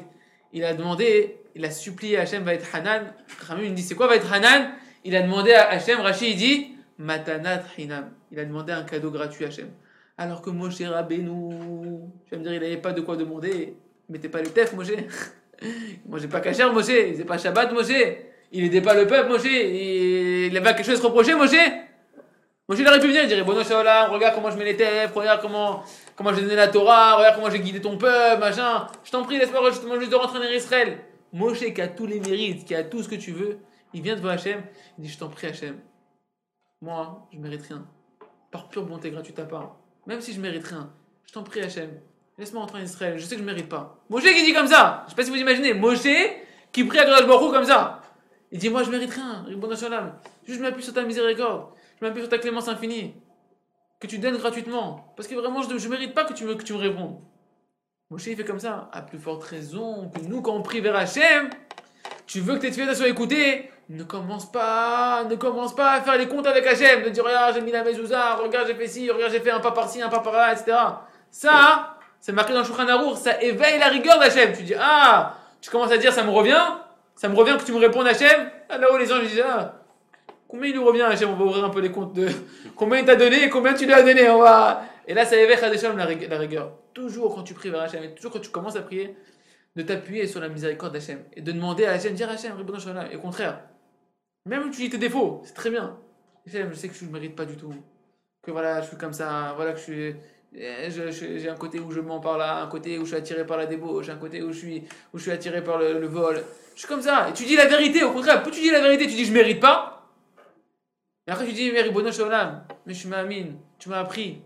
Il a demandé, il a supplié Hachem va être Hanan. Ramim il dit c'est quoi va être Hanan? Il a demandé à Hachem, Rashi il dit Matanat Hinam. Il a demandé un cadeau gratuit à Hachem. Alors que Moshe Rabbeinu, tu vas me dire, il n'avait pas de quoi demander. Mettait pas les tefs, Moshe. Il mangeait pas cacher, Moshe. Il faisait pas Shabbat, Moshe. Il aidait pas le peuple, Moshe. Il avait quelque chose à se reprocher, Moshe. Moshe, il aurait pu venir, dirait, bon, Shalom, regarde comment je mets les tefs, regarde comment, comment j'ai donné la Torah, regarde comment j'ai guidé ton peuple, machin. Je t'en prie, laisse-moi justement juste de rentrer en Israël. Moshe, qui a tous les mérites, qui a tout ce que tu veux, il vient devant Hachem, il dit, je t'en prie, Hachem. Moi, je mérite rien. Par pure bonté gratuite à part. Même si je mérite rien, je t'en prie, Hachem. Laisse-moi rentrer en Israël, je sais que je mérite pas. Moshe qui dit comme ça, je sais pas si vous imaginez, Moshe qui prie à Kadosh comme ça. Il dit, moi je mérite rien, Ribbon. Juste je m'appuie sur ta miséricorde, je m'appuie sur ta clémence infinie, que tu donnes gratuitement. Parce que vraiment, je ne mérite pas que tu me, que tu me répondes. Moshe il fait comme ça, à plus forte raison que nous quand on prie vers Hachem, tu veux que tes filles soient écoutées, ne commence pas, ne commence pas à faire les comptes avec Hachem, de dire regarde j'ai mis la mezouza, regarde j'ai fait ci, regarde j'ai fait un pas par-ci, un pas par-là, etc. Ça, c'est marqué dans le ça éveille la rigueur d'Hachem. Tu dis ah, tu commences à dire ça me revient, ça me revient que tu me répondes Hachem. Ah, là où les gens ils disent ah, combien il lui revient Hachem, on va ouvrir un peu les comptes de combien il t'a donné et combien tu lui as donné, on va. Et là ça éveille Hachem la, rig- la rigueur. Toujours quand tu pries vers Hachem, et toujours quand tu commences à prier, de t'appuyer sur la miséricorde d'Hachem et de demander à Hachem, dire Hachem. Et au contraire, même tu dis tes défauts, c'est très bien. Hachem, je sais que je ne mérite pas du tout. Que voilà, je suis comme ça, voilà que je suis. eh, J'ai un côté où je mens par là, un côté où je suis attiré par la débauche, un côté où je suis, où je suis attiré par le, vol. Je suis comme ça. Et tu dis la vérité, au contraire, plus tu dis la vérité, tu dis je mérite pas. Et après tu dis, mais Ribbon Shalom, mais je suis ma amine, tu m'as appris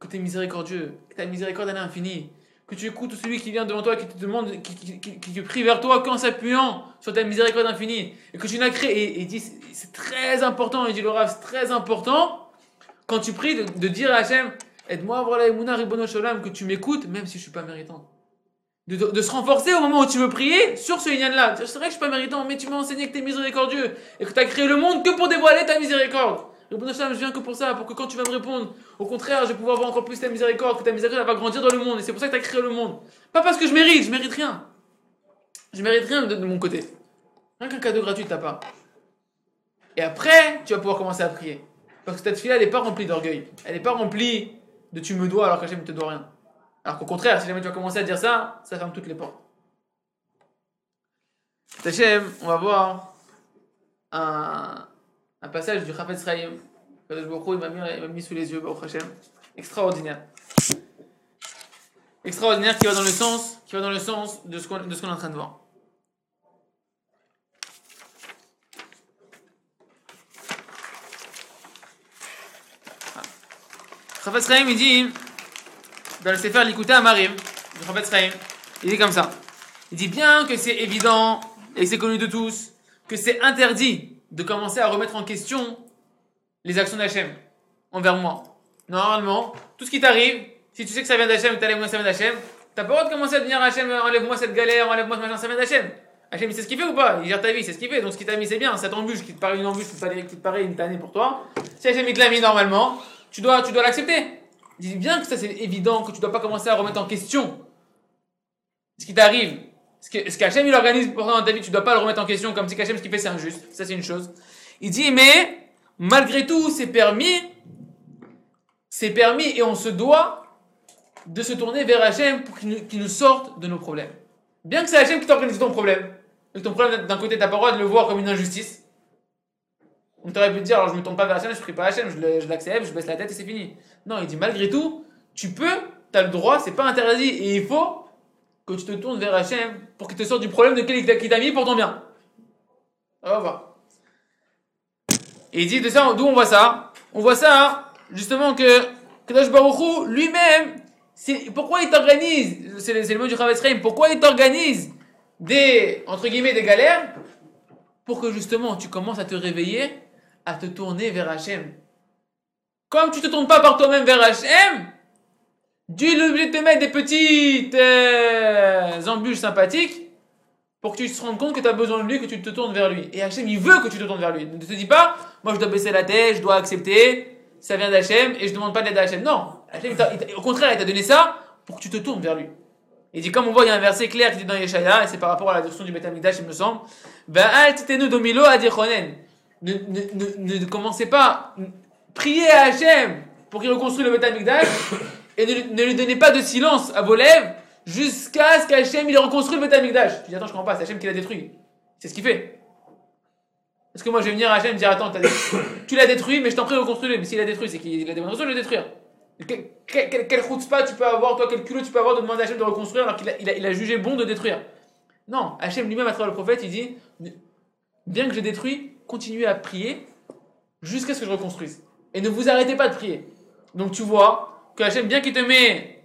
que tu es miséricordieux, que ta miséricorde est infinie, que tu écoutes celui qui vient devant toi, qui te demande, qui, qui, qui- te prie vers toi qu'en s'appuyant sur ta miséricorde infinie, et que tu n'as créé. Et, et dit, c'est très important, il dit le Rav, c'est très important, quand tu pries, de, dire à Hachem, aide-moi à avoir la Emouna Ribono Shalom, que tu m'écoutes, même si je suis pas méritant. De, se renforcer au moment où tu veux prier sur ce Yann-là. C'est vrai que je suis pas méritant, mais tu m'as enseigné que tu es miséricordieux, et que tu as créé le monde que pour dévoiler ta miséricorde. Je viens que pour ça, pour que quand tu vas me répondre, au contraire, je vais pouvoir voir encore plus ta miséricorde, que ta miséricorde va grandir dans le monde. Et c'est pour ça que tu as créé le monde. Pas parce que je mérite, je mérite rien. Je mérite rien de, mon côté. Rien qu'un cadeau gratuit de ta part. Et après, tu vas pouvoir commencer à prier. Parce que cette fille-là, elle n'est pas remplie d'orgueil. Elle n'est pas remplie de tu me dois alors qu'Hachem ne te doit rien. Alors qu'au contraire, si jamais tu vas commencer à dire ça, ça ferme toutes les portes. Hachem, on va voir un, passage du Chafetz Chaim. Il m'a mis, sous les yeux, Baruch Hashem. Extraordinaire. Extraordinaire qui va dans le sens, qui va dans le sens de ce qu'on de ce qu'on est en train de voir. Chafetz Chaim, il dit, dans le Sefer Likuté Amarim, du Chafetz Chaim, il dit comme ça. Il dit bien que c'est évident et que c'est connu de tous que c'est interdit de commencer à remettre en question les actions d'Hachem envers moi. Normalement, tout ce qui t'arrive, si tu sais que ça vient d'Hachem, que t'as moyens, ça vient d'Hachem, t'as pas le droit de commencer à dire Hachem, enlève-moi cette galère, enlève-moi ce machin, ça vient d'Hachem. Hachem, il sait ce qu'il fait ou pas? Il gère ta vie, c'est ce qu'il fait. Donc ce qu'il t'a mis, c'est bien. Ça t'embûche, qui te paraît une embûche, qui te paraît, qui te paraît une tannée pour toi. Si Hachem, il te l'a mis normalement, tu dois, tu dois l'accepter. Il dit bien que ça, c'est évident, que tu dois pas commencer à remettre en question ce qui t'arrive. Ce qu'Hachem, il organise pour toi dans ta vie, tu dois pas le remettre en question comme si Hachem, ce qu'il fait, c'est injuste. Ça, c'est une chose. Il dit, mais, malgré tout, c'est permis, c'est permis et on se doit de se tourner vers Hachem pour qu'il nous, sorte de nos problèmes. Bien que c'est Hachem qui t'organise ton problème, et ton problème, d'un côté, t'as pas le droit de le voir comme une injustice, On t'aurait pu dire, alors je me tourne pas vers Hachem, je prie pas Hachem, je je l'accepte, je baisse la tête et c'est fini. Non, il dit malgré tout, tu peux, tu as le droit, c'est pas interdit et il faut que tu te tournes vers Hachem pour qu'il te sorte du problème de quel il t'a- mis pour ton bien. On va voir. Et il dit de ça, d'où on voit ça? On voit ça, justement, que Kadosh Baruch Hu, lui-même, pourquoi il t'organise C'est le, mot du Chavetz pourquoi il t'organise des, entre guillemets, des galères Pour que justement tu commences à te réveiller, à te tourner vers Hachem? Comme tu te tournes pas par toi-même vers Hachem, Dieu est obligé de te mettre des petites euh, embûches sympathiques pour que tu te rendes compte que tu as besoin de lui, que tu te tournes vers lui. Et Hachem, il veut que tu te tournes vers lui. Ne te dis pas, moi je dois baisser la tête, je dois accepter, ça vient d'Hachem et je demande pas d'aide à Hachem. Non, Hachem, au contraire, il t'a donné ça pour que tu te tournes vers lui. Il dit, comme on voit, il y a un verset clair qui dit dans Yeshaya, et c'est par rapport à la destruction du Beth il me semble. Ne, ne, ne, ne commencez pas, priez à Hachem pour qu'il reconstruise le Beth Amikdash et ne, ne lui donnez pas de silence à vos lèvres jusqu'à ce qu'Hachem il reconstruise le Beth Amikdash. Tu dis, attends, je comprends pas, c'est Hachem qui l'a détruit. C'est ce qu'il fait. Est-ce que moi je vais venir à Hachem et dire, attends, tu l'as détruit, mais je t'en prie, reconstruis-le. Mais s'il l'a détruit, c'est qu'il a des bonnes raisons de le détruire. Quel, quel, quel, tu peux avoir, toi, quel culot tu peux avoir de demander à Hachem de reconstruire alors qu'il a, jugé bon de détruire Non, Hachem lui-même, à travers le prophète, il dit Bien que je détruis, continuez à prier jusqu'à ce que je reconstruise. Et ne vous arrêtez pas de prier. Donc tu vois que Hachem, bien qu'il te met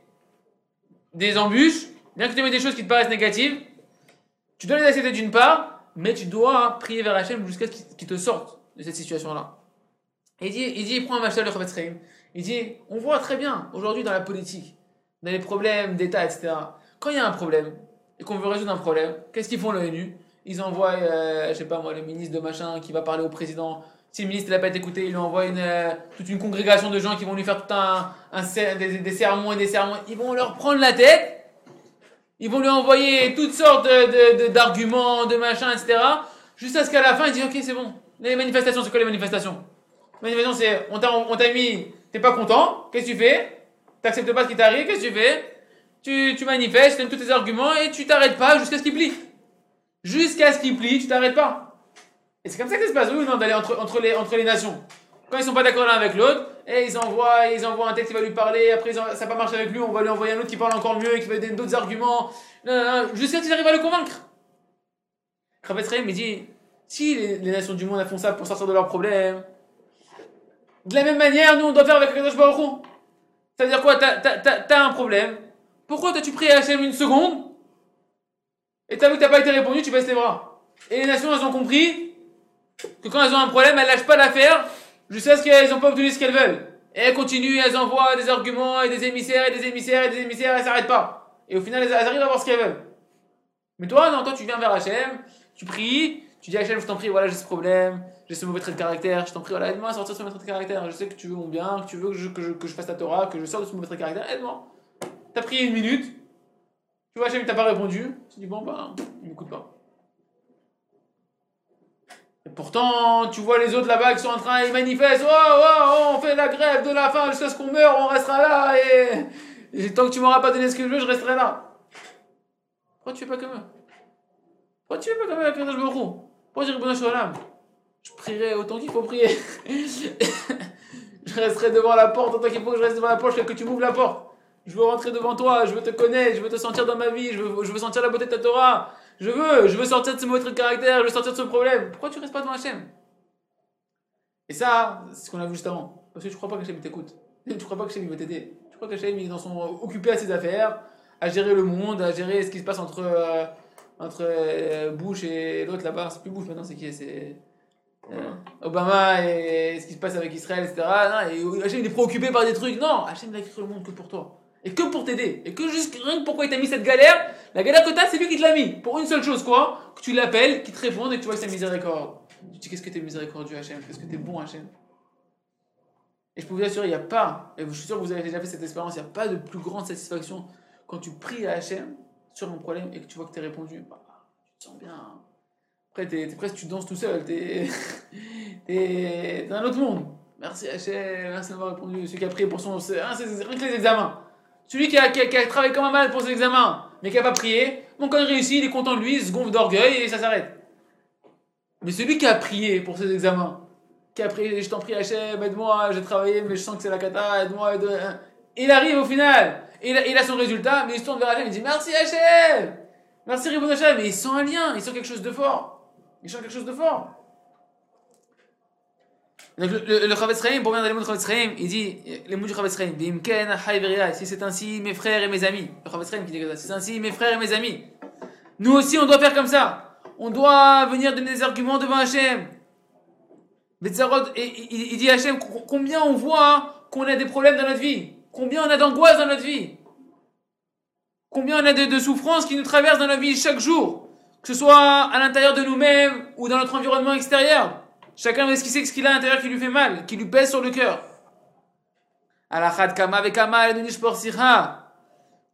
des embûches, bien qu'il te met des choses qui te paraissent négatives, tu dois les accepter d'une part, mais tu dois prier vers Hachem jusqu'à ce qu'il te sorte de cette situation-là. Il dit, il dit, il prend un machal de Chavetz. Il dit, on voit très bien aujourd'hui dans la politique, dans les problèmes d'État, etc. Quand il y a un problème et qu'on veut résoudre un problème, qu'est-ce qu'ils font l'ONU Ils envoient, euh, je sais pas moi, le ministre de machin qui va parler au président. Si le ministre n'a pas écouté, il lui envoie une, euh, toute une congrégation de gens qui vont lui faire tout un, des, sermons et des sermons. Ils vont leur prendre la tête. Ils vont lui envoyer toutes sortes d'arguments, de, machins, etc. Jusqu'à ce qu'à la fin, il dit Ok, c'est bon. Les manifestations, c'est quoi les manifestations? Manifestation, c'est on t'a on t'a mis, t'es pas content, qu'est-ce que tu fais? T'acceptes pas ce qui t'arrive, qu'est-ce que tu fais? Tu, tu manifestes, tu donnes tous tes arguments et tu t'arrêtes pas jusqu'à ce qu'il plie. Jusqu'à ce qu'il plie, tu t'arrêtes pas. Et c'est comme ça que ça se passe, oui ou non, d'aller entre, entre, les, entre les nations. Quand ils sont pas d'accord l'un avec l'autre, et ils envoient, ils envoient un texte qui va lui parler, après ça n'a pas marché avec lui, on va lui envoyer un autre qui parle encore mieux et qui va donner d'autres arguments, jusqu'à ce qu'ils arrivent à le convaincre. Chaim, il dit, si les, nations du monde font ça pour sortir de leurs problèmes, de la même manière, nous on doit faire avec Kadosh Baruch. Ça veut dire quoi? T'as un problème. Pourquoi t'as-tu à Hachem une seconde? Et t'as vu que t'as pas été répondu, tu baisses les bras. Et les nations, elles ont compris que quand elles ont un problème, elles lâchent pas l'affaire jusqu'à ce qu'elles ont pas obtenu ce qu'elles veulent. Et elles continuent, elles envoient des arguments et des émissaires et des émissaires et des émissaires, elles s'arrêtent pas. Et au final, elles, arrivent à avoir ce qu'elles veulent. Mais toi, non, toi, tu viens vers Hachem, tu pries, tu dis Hachem, je t'en prie, voilà, j'ai ce problème, j'ai ce mauvais trait de caractère, je t'en prie, voilà, aide-moi à sortir ce mauvais trait de caractère. Je sais que tu veux mon bien, que tu veux que je, fasse ta Torah, que je sorte de ce mauvais trait de caractère, aide-moi. T'as prié une minute, tu vois, Hachem, il t'a pas répondu, tu dis, bon, bah, il m'écoute pas. Pourtant, tu vois les autres là-bas qui sont en train, ils manifestent, oh, oh, oh, on fait la grève de la faim jusqu'à ce qu'on meure, on restera là, et, tant que tu m'auras pas donné ce que je veux, je resterai là. Pourquoi tu fais pas comme eux? Pourquoi tu fais pas comme eux Kadosh Baruch Pourquoi je réponds sur l'âme Je prierai autant qu'il faut prier. je resterai devant la porte autant qu'il faut que je reste devant la porte que tu m'ouvres la porte. Je veux rentrer devant toi, je veux te connaître, je veux te sentir dans ma vie, je veux sentir la beauté de ta Torah. Je veux, je veux sortir de ce mauvais trait de caractère, je veux sortir de ce problème. Pourquoi tu restes pas devant Hachem Et ça, c'est ce qu'on a vu juste avant. Parce que tu crois pas qu'Hachem il t'écoute. Tu crois pas qu'Hachem il veut t'aider. Tu crois qu'Hachem est dans son, occupé à ses affaires, à gérer le monde, à gérer ce qui se passe entre, euh, entre euh, Bush et l'autre là-bas. C'est plus Bush maintenant, c'est qui? C'est euh, Obama et ce qui se passe avec Israël, etc. Non, et Hachem il est préoccupé par des trucs. Non, Hachem il a créé le monde que pour toi. Et que pour t'aider. Et que juste rien que pourquoi il t'a mis cette galère, la galère que t'as, c'est lui qui te l'a mis. Pour une seule chose, quoi Que tu l'appelles, qu'il te réponde et que tu vois sa miséricorde. Tu dis qu'est-ce que t'es miséricordieux, Hachem? Qu'est-ce que t'es bon, Hachem? Et je peux vous assurer, il n'y a pas, et je suis sûr que vous avez déjà fait cette expérience, il n'y a pas de plus grande satisfaction quand tu pries à Hachem sur un problème et que tu vois que t'es répondu. Bah, tu te sens bien. Après, t'es, t'es presque, tu danses tout seul. T'es, dans un autre monde. Merci Hachem, merci d'avoir répondu. Celui qui a prié pour son. C'est, hein, c'est- c'est rien que les examens. Celui qui a, qui, a, travaillé comme un mal pour ses examens, mais qui n'a pas prié, bon, quand réussit, il est content de lui, il se gonfle d'orgueil et ça s'arrête. Mais celui qui a prié pour ses examens, qui a pris, je t'en prie Hachem, aide-moi, j'ai travaillé, mais je sens que c'est la cata, aide-moi, aide Il arrive au final, il a, il a son résultat, mais il se tourne vers Hachem, il dit merci Hachem, merci Riboun Hachem, mais il sent un lien, il sent quelque chose de fort, il sent quelque chose de fort. Donc le, Chavetz Chaim, pour bien dans les mots de Chavetz Chaim, il dit, les mots du Chavetz Chaim, si c'est ainsi, mes frères et mes amis. Le Chavetz Chaim qui dit ça, si c'est ainsi, mes frères et mes amis. Nous aussi, on doit faire comme ça. On doit venir donner des arguments devant Hachem. Betzarot, et, il, dit à Hachem, co- combien on voit qu'on a des problèmes dans notre vie? Combien on a d'angoisse dans notre vie? Combien on a de, de souffrances qui nous traversent dans notre vie chaque jour? Que ce soit à l'intérieur de nous-mêmes ou dans notre environnement extérieur. Chacun esquisser ce qu'il a à l'intérieur qui lui fait mal, qui lui pèse sur le cœur. Kama et.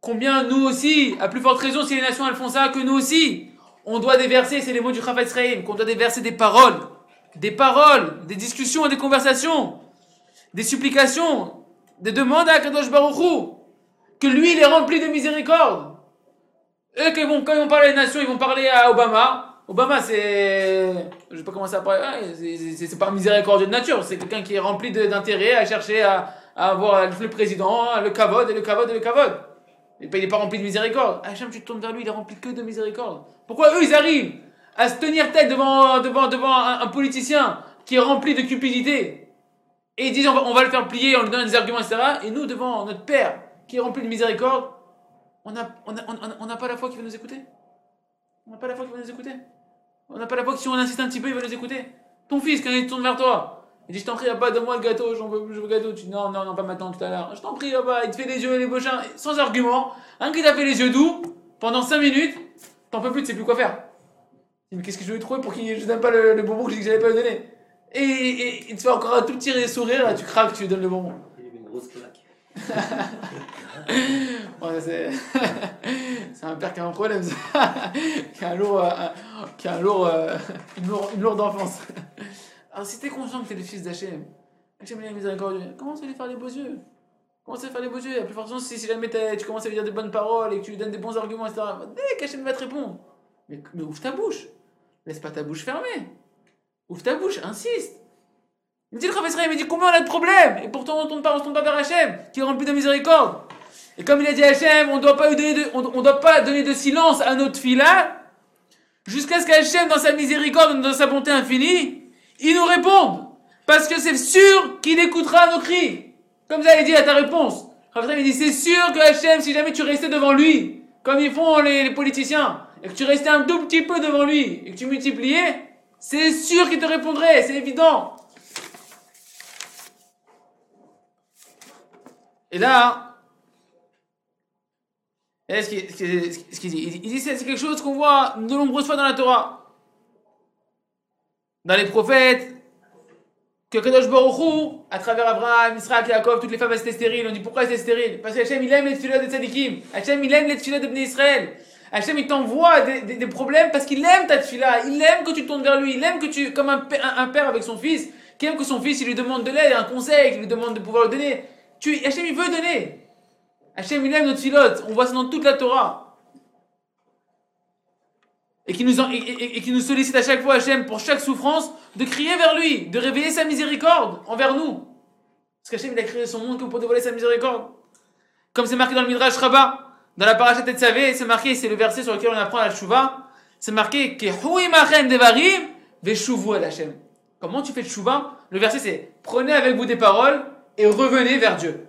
Combien nous aussi, à plus forte raison si les nations elles font ça, que nous aussi, on doit déverser, c'est les mots du Chavetz Chaim, qu'on doit déverser des paroles, des paroles, des discussions, des conversations, des supplications, des demandes à Kadosh Baruch Hu, que lui il est rempli de miséricorde. Eux, quand ils vont, quand ils vont parler des nations, ils vont parler à Obama. Obama, c'est. Je sais pas comment ça parler. ah, c'est- un miséricordieux de nature. C'est quelqu'un qui est rempli d'intérêt à chercher à, à avoir le président, le kavod, et le kavod, et le puis, il n'est pas rempli de miséricorde. Hachem, tu te tournes vers lui, il est rempli que de miséricorde. Pourquoi eux, ils arrivent à se tenir tête devant, devant, devant un, politicien qui est rempli de cupidité et ils disent on va, le faire plier, on lui donne des arguments, etc. Et nous, devant notre Père qui est rempli de miséricorde, on n'a a, on a- on n'a pas la foi qui va nous écouter? On n'a pas la foi qui va nous écouter? On n'a pas la foi que si on insiste un petit peu, il va nous écouter. Ton fils, quand il tourne vers toi, il dit Je t'en prie, là-bas, donne-moi le gâteau, j'en veux, je veux le gâteau. Tu dis Non, non, non, pas maintenant, tout à l'heure. Je t'en prie, là-bas, il te fait les yeux et les bochins, sans argument. Un qui t'a fait les yeux doux, pendant 5 minutes, t'en peux plus, tu sais plus quoi faire. Mais qu'est-ce que je vais trouver pour qu'il je donne pas le, le bonbon que j'ai que pas lui donner et, et- il te fait encore un tout petit sourire, là, tu craques, tu lui donnes le bonbon. Il y avait une grosse claque. C'est un père qui a un problème, ça. qui a un lourd, euh, qui a un lourd, euh, une, lourde, enfance. Alors, si t'es conscient que t'es le fils d'Hachem, Hachem il commence à lui faire les beaux yeux? Commence à lui faire les beaux yeux? À plus forte raison, si, si jamais tu commences à lui dire des bonnes paroles et que tu lui donnes des bons arguments, etc., dès qu'Hachem va te répondre. Mais, mais ouvre ta bouche. Laisse pas ta bouche fermée. Ouvre ta bouche, insiste. Il me dit le Chaim, il me dit combien on a de problèmes Et pourtant on ne tourne pas, on vers Hachem, qui est rempli de miséricorde. Et comme il a dit à Hachem, on doit pas donner de, on, on doit pas donner de silence à notre fila, jusqu'à ce qu'Hachem, dans sa miséricorde, dans sa bonté infinie, il nous réponde. Parce que c'est sûr qu'il écoutera nos cris. Comme ça, il dit à ta réponse. Chaim, il dit, c'est sûr que Hachem, si jamais tu restais devant lui, comme ils font les, les politiciens, et que tu restais un tout petit peu devant lui, et que tu multipliais, c'est sûr qu'il te répondrait, c'est évident. Et là, et qu'il ce qu'il- dit, il dit, c'est quelque chose qu'on voit de nombreuses fois dans la Torah. Dans les prophètes, que Kadosh Baruch Hu, à travers Abraham, Israël, Yaakov, toutes les femmes étaient stériles. On dit pourquoi elles étaient stériles? Parce que Hachem il aime les tefilot de tzadikim. Hachem il aime les tefilot de Israël. Hachem il t'envoie des, problèmes parce qu'il aime ta tefila. Il aime que tu tournes vers lui. Il aime que tu, comme un, un père avec son fils, qui aime que son fils il lui demande de l'aide, un conseil, qu'il lui demande de pouvoir le donner. Tu, Hachem il veut donner. Hachem il aime notre filote. On voit ça dans toute la Torah. Et qui, nous et, et- et qui nous sollicite à chaque fois, Hachem, pour chaque souffrance, de crier vers lui, de révéler sa miséricorde envers nous. Parce qu'Hachem, il a créé son monde pour dévoiler sa miséricorde. Comme c'est marqué dans le Midrash Rabbah, dans la parachat Tetzavé, c'est marqué, c'est le verset sur lequel on apprend la Shuvah, c'est marqué que Devarim Veshuvu al Hachem. Comment tu fais Shuvah Le verset c'est prenez avec vous des paroles et revenez vers Dieu.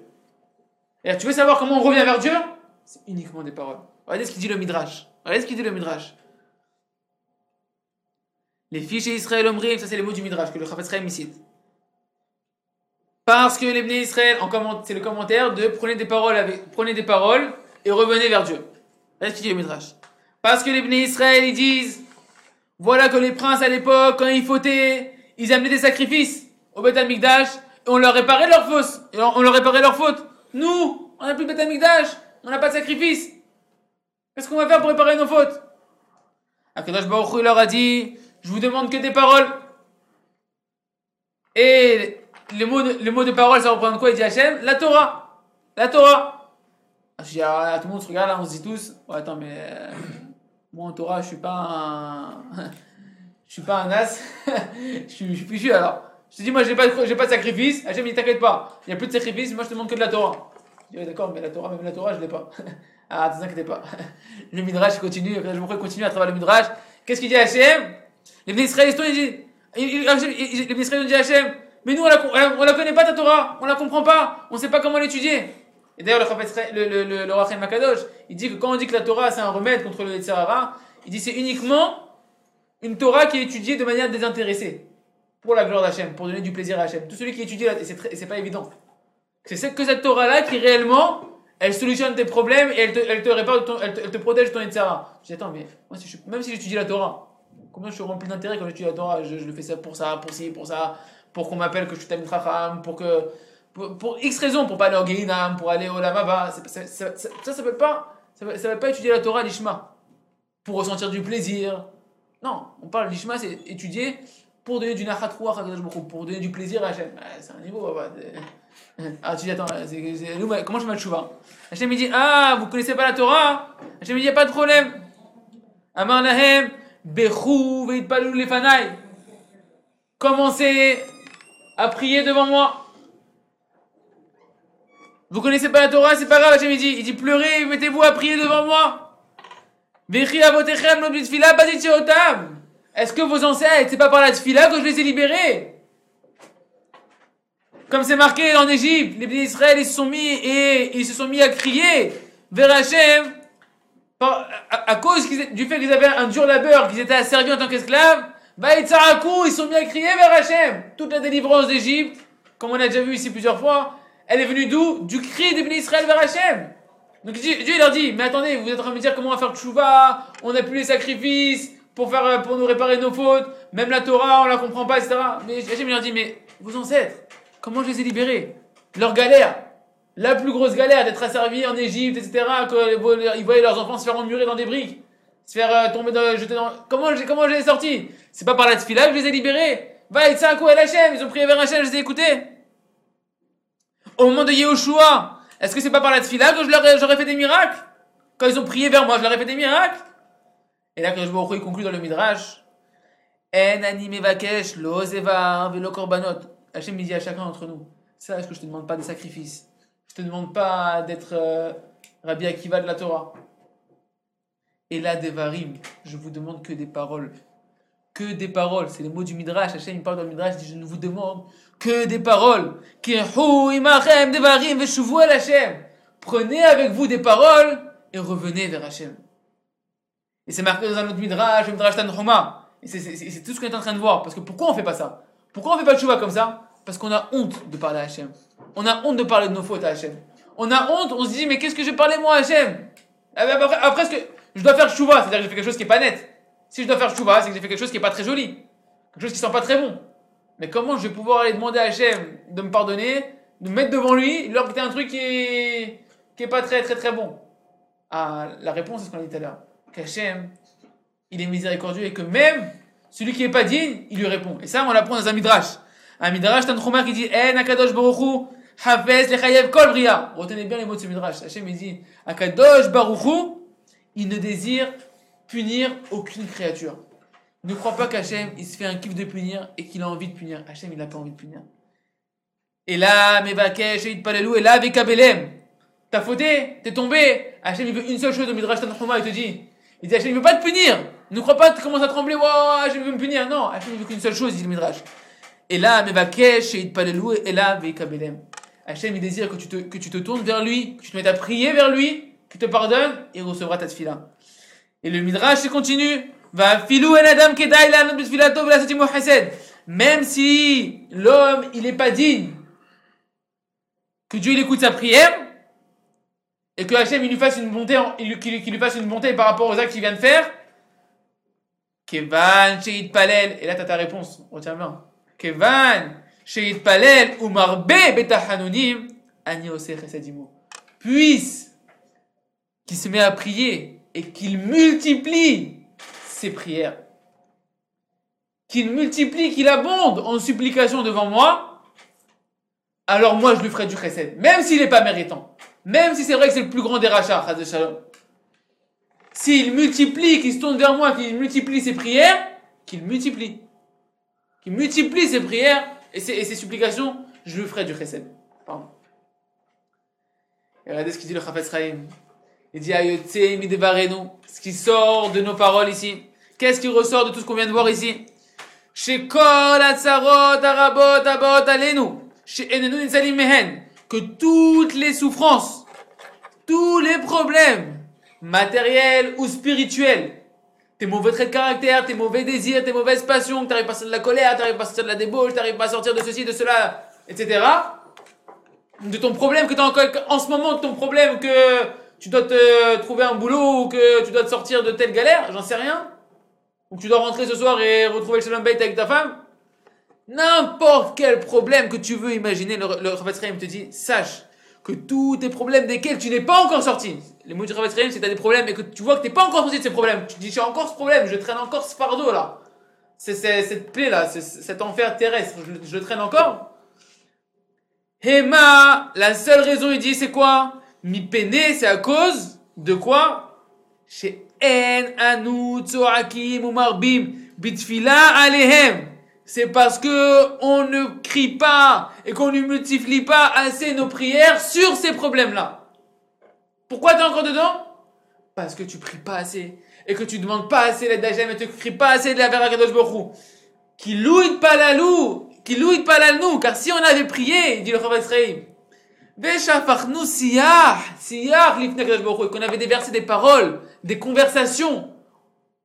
Et tu veux savoir comment on revient vers Dieu? C'est uniquement des paroles. Regardez ce qu'il dit le Midrash. Regardez ce qu'il dit le Midrash. Les filles chez Israël Omrim, ça c'est les mots du Midrash que le y cite. Parce que les Bnei Israël, c'est le commentaire de prenez des paroles avec, prenez des paroles et revenez vers Dieu. Là, ce qu'il dit le Midrash. Parce que les Bnei Israël, ils disent, voilà que les princes à l'époque, quand ils fautaient, ils amenaient des sacrifices au Beth Amikdash et on leur réparait leurs fautes. Et on leur réparait leurs fautes. Nous, on n'a plus de Amikdash, on n'a pas de sacrifice. Qu'est-ce qu'on va faire pour réparer nos fautes? Akadosh Baruch leur a dit, je vous demande que des paroles. Et les mots de, les mots de parole, ça représente quoi? Il dit Hachem La Torah. La Torah. Ah, Je dis, ah, tout le monde se regarde là, on se dit tous, ouais, attends, mais euh, moi en Torah, je suis pas un. je suis pas un as. je suis je suis alors. Je te dis, moi, j'ai pas, j'ai pas de sacrifice. Hachem, il t'inquiète pas. Il n'y a plus de sacrifice. Moi, je te demande que de la Torah. Je dis, d'accord, mais la Torah, même la Torah, je l'ai pas. ah, ne t'inquiète pas. Le Midrash, continue. Je me continue à travers le Midrash. Qu'est-ce qu'il dit à Hachem? Les Israël, ils disent, les Israël ont dit à Hachem, mais nous, on la, on la connaît pas ta Torah. On la comprend pas. On sait pas comment l'étudier. Et d'ailleurs, le Rachem Makadosh, il dit que quand on dit que la Torah, c'est un remède contre le Yetzirara, il dit c'est uniquement une Torah qui est étudiée de manière désintéressée pour la gloire d'Hachem, pour donner du plaisir à Hachem. Tout celui qui étudie, c'est pas évident. C'est que cette Torah-là qui réellement, elle solutionne tes problèmes et elle te, elle te répare, ton- elle te, elle te protège ton Yetzirara. Je dis attends, mais moi, même si j'étudie la Torah, combien je suis rempli d'intérêt quand j'étudie la Torah? Je, le fais ça pour ça, pour ci, pour ça, pour qu'on m'appelle que je suis Chacham, pour que pour, X raisons, pour pas aller au Gehinam, pour aller au Lamaba, ça, ça, ça, ça, ça pas, ça, pas étudier la Torah l'Ishma, pour ressentir du plaisir. Non, on parle l'Ishma, c'est étudier pour donner du pour donner du plaisir à Hachem. Ouais, c'est un niveau, c'est- Ah, tu dis, attends, bah, comment je fais ma dit, ah, vous connaissez pas la Torah? Hachem il dit, y a pas de problème. Amar lahem, bechou veitpalu lefanai. Commencez à prier devant moi. Vous connaissez pas la Torah, c'est pas grave, Hachem il dit, il dit pleurez, mettez-vous à prier devant moi. Vechi avotechem lo bitfila baditiotam. Est-ce que vos ancêtres, c'est pas par la tfila que je les ai libérés? Comme c'est marqué en Égypte, les bénis d'Israël ils se sont mis et ils se sont mis à crier vers Hachem à, cause du fait qu'ils avaient un dur labeur, qu'ils étaient asservis en tant qu'esclaves. Vaïtsarakou, ils se sont mis à crier vers Hachem. Toute la délivrance d'Égypte, comme on a déjà vu ici plusieurs fois, elle est venue d'où? Du cri des bénis d'Israël vers Hachem. Donc Dieu, leur dit, mais attendez, vous êtes en train de me dire comment on va faire tchouva, on n'a plus les sacrifices pour, faire, euh, pour nous réparer nos fautes, même la Torah, on la comprend pas, etc. Mais Hachem, leur dit, mais vos ancêtres, comment je les ai libérés? Leur galère, la plus grosse galère d'être asservis en Égypte, etc., qu'ils voyaient leurs enfants se faire emmurer dans des briques, se faire euh, tomber dans, jeter dans... Comment, comment je les ai sortis? C'est pas par la tfila que je les ai libérés. Va, et coup à Hachem, ils ont prié vers Hachem, je les ai écoutés. Au moment de Yehoshua, est-ce que c'est pas par la tfila que j'aurais fait des miracles? Quand ils ont prié vers moi, je leur ai fait des miracles? Et là, quand je vois il conclut dans le Midrash, En ani mevakesh lo zevar velo korbanot. Hachem il dit à chacun d'entre nous, sache que je te demande pas des sacrifices. Je te demande pas d'être euh, Rabbi Akiva de la Torah. Et là, Devarim, je vous demande que des paroles. Que des paroles. C'est les mots du Midrash. Hachem, il parle dans le Midrash, il dit, je ne vous demande que des paroles. Devarim. Prenez avec vous des paroles et revenez vers Hachem. Et c'est marqué dans un autre Midrash, le Midrash Tanhuma. Et c'est- tout ce qu'on est en train de voir. Parce que pourquoi on fait pas ça? Pourquoi on fait pas de chouva comme ça? Parce qu'on a honte de parler à Hachem. On a honte de parler de nos fautes à Hachem. On a honte, on se dit, mais qu'est-ce que je parler moi à Hachem? Ah Après, après ce que je dois faire chouva, c'est-à-dire que j'ai fait quelque chose qui est pas net. Si je dois faire chouva, c'est que j'ai fait quelque chose qui est pas très joli. Quelque chose qui sent pas très bon. Mais comment je vais pouvoir aller demander à Hachem de me pardonner, de me mettre devant lui, que t'as un truc qui est, qui est pas très très très bon? Ah, la réponse, c'est ce qu'on a dit tout à l'heure. Qu'Hachem, il est miséricordieux et que même celui qui est pas digne, il lui répond. Et ça, on l'apprend dans un midrash. Un midrash, Tanchuma qui dit, Eh, Nakadosh Baruchu, Hafez lechayev kol bria. Retenez bien les mots de ce midrash. Hachem, il dit, Akadosh il ne désire punir aucune créature. Ne crois pas qu'Hachem, il se fait un kiff de punir et qu'il a envie de punir. Hachem, il n'a pas envie de punir. Et là, Mevakesh, et Palelou, et là, avec Abelem. T'as fauté, t'es tombé. Hachem, il veut une seule chose au Midrash Tanchuma, il te dit. Il dit, Hachem, il veut pas te punir. Ne crois pas, tu commences à trembler, Waouh, Hachem, veut me punir. Non, Hachem, il veut qu'une seule chose, dit le Midrash. Et là, Mevakesh, et Palelou, et là, avec Abelem. Hachem, il désire que tu, te, que tu te tournes vers lui, que tu te mettes à prier vers lui, qu'il te pardonne, et il recevra ta tefila. Et le Midrash, il continue. Va filou satimu chesed. Même si l'homme, il est pas digne, que Dieu il écoute sa prière, et que Hachem lui fasse une bonté, par rapport aux actes qu'il vient de faire. Kevan sheit palel. Et là, t'as ta réponse. Retiens bien. Kevan sheit palel ou marbe betahanonim ani chesedimu. Puisse qu'il se met à prier et qu'il multiplie ses prières. Qu'il multiplie, qu'il abonde en supplication devant moi, alors moi je lui ferai du chesed. Même s'il n'est pas méritant. Même si c'est vrai que c'est le plus grand des rachats. S'il multiplie, qu'il se tourne vers moi, qu'il multiplie ses prières, qu'il multiplie. Qu'il multiplie ses prières, et ses, supplications, je lui ferai du chesed. Pardon. Et regardez ce qu'il dit le Chafetz Chaim. Il dit Ayotse midevarenu, ce qui sort de nos paroles ici. Qu'est-ce qui ressort de tout ce qu'on vient de voir ici? Chez Kol Atzarot Arabot Abot Alenu, Mehen, que toutes les souffrances, tous les problèmes, matériels ou spirituels, tes mauvais traits de caractère, tes mauvais désirs, tes mauvaises passions, que t'arrives pas à sortir de la colère, t'arrives pas à sortir de la débauche, t'arrives pas à sortir de ceci, de cela, etc. De ton problème que t'as encore, en ce moment, de ton problème que tu dois te trouver un boulot ou que tu dois te sortir de telle galère, j'en sais rien. Ou que tu dois rentrer ce soir et retrouver le shalom bait avec ta femme. N'importe quel problème que tu veux imaginer, le, le te dit, sache que tous tes problèmes desquels tu n'es pas encore sorti. Les mots du Chaim, c'est que des problèmes et que tu vois que tu n'es pas encore sorti de ces problèmes. Tu dis, j'ai encore ce problème, je traîne encore ce fardeau là. C'est cette plaie là, c'est- cet enfer terrestre, je, traîne encore. Hema, la seule raison, il dit, c'est quoi? Mi pene, c'est à cause de quoi? Chez En anu tzoakim ou marbim bitfila alehem. C'est parce que on ne crie pas et qu'on ne multiplie pas assez nos prières sur ces problèmes-là. Pourquoi t'es encore dedans? Parce que tu pries pas assez et que tu demandes pas assez l'aide d'Hachem et tu cries pas assez de la Baruch Hu. Qui louit pas la loue, qui louit pas la nous, car si on avait prié, dit le Baruch Hu, et qu'on avait déversé des paroles, des conversations,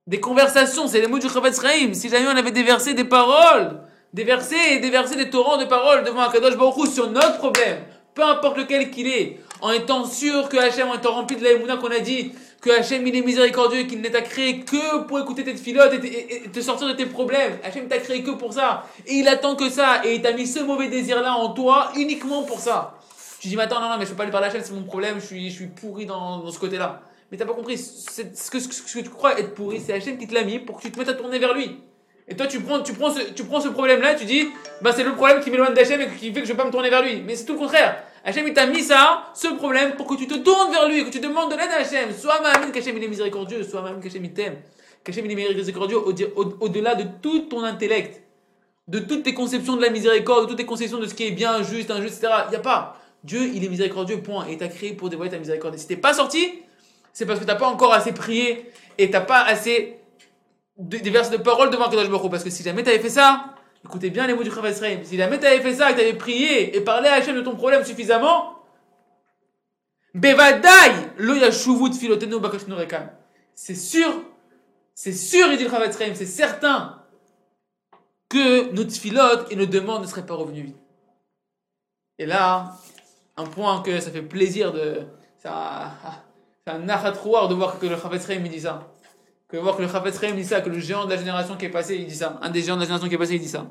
des conversations, c'est les mots du Chavetz Chaim. Si jamais on avait déversé des paroles, déversé et déversé des torrents de paroles devant Akadosh Baruch Hu sur notre problème, peu importe lequel qu'il est, en étant sûr que Hachem, en étant rempli de la qu'on a dit, que Hachem il est miséricordieux qu'il ne t'a créé que pour écouter tes filotes et, te- sortir de tes problèmes. Hachem t'a créé que pour ça. Et il attend que ça. Et il t'a mis ce mauvais désir-là en toi uniquement pour ça. Tu dis, mais attends, non, non, mais je peux pas aller par la chaîne, c'est mon problème, je suis, je suis pourri dans, dans ce côté-là. Mais t'as pas compris, ce que, tu crois être pourri, c'est Hachem qui te l'a mis pour que tu te mettes à tourner vers lui. Et toi, tu prends, tu prends ce, tu prends ce problème-là, tu dis, bah c'est le problème qui m'éloigne d'Hachem et qui fait que je vais pas me tourner vers lui. Mais c'est tout le contraire. Hachem, il t'a mis ça, ce problème, pour que tu te tournes vers lui, que tu demandes de l'aide à Hachem. Soit Mahamine qu'Hachem il est miséricordieux, soit Mahamine qu'Hachem il t'aime. Qu'Hachem il est miséricordieux au- au- au-delà de tout ton intellect, de toutes tes conceptions de la miséricorde, de toutes tes conceptions de ce qui est bien, juste, injuste, etc. Il n'y a pas. Dieu, il est miséricordieux, point. Et il t'a créé pour dévoiler ta miséricorde. Et si t'es pas sorti, c'est parce que t'as pas encore assez prié et t'as pas assez de- des versets de paroles devant Kadosh Baruch. Parce que si jamais t'avais fait ça, écoutez bien les mots du Chavetz Chaim, si jamais t'avais fait ça et t'avais prié et parlé à Hachem de ton problème suffisamment, Bevadai lo yashuvu tfilotenu bakashnu rekam. C'est sûr, c'est sûr, il dit le Chavetz c'est certain que nos tfilotes et nos demandes ne seraient pas revenues vides. Et là, un point que ça fait plaisir de. Ça, c'est un nachatroir de voir que le Chavetz il dit ça. Que voir que le Chavetz dit ça, que le géant de la génération qui est passé, il dit ça. Un des géants de la génération qui est passé, il dit ça.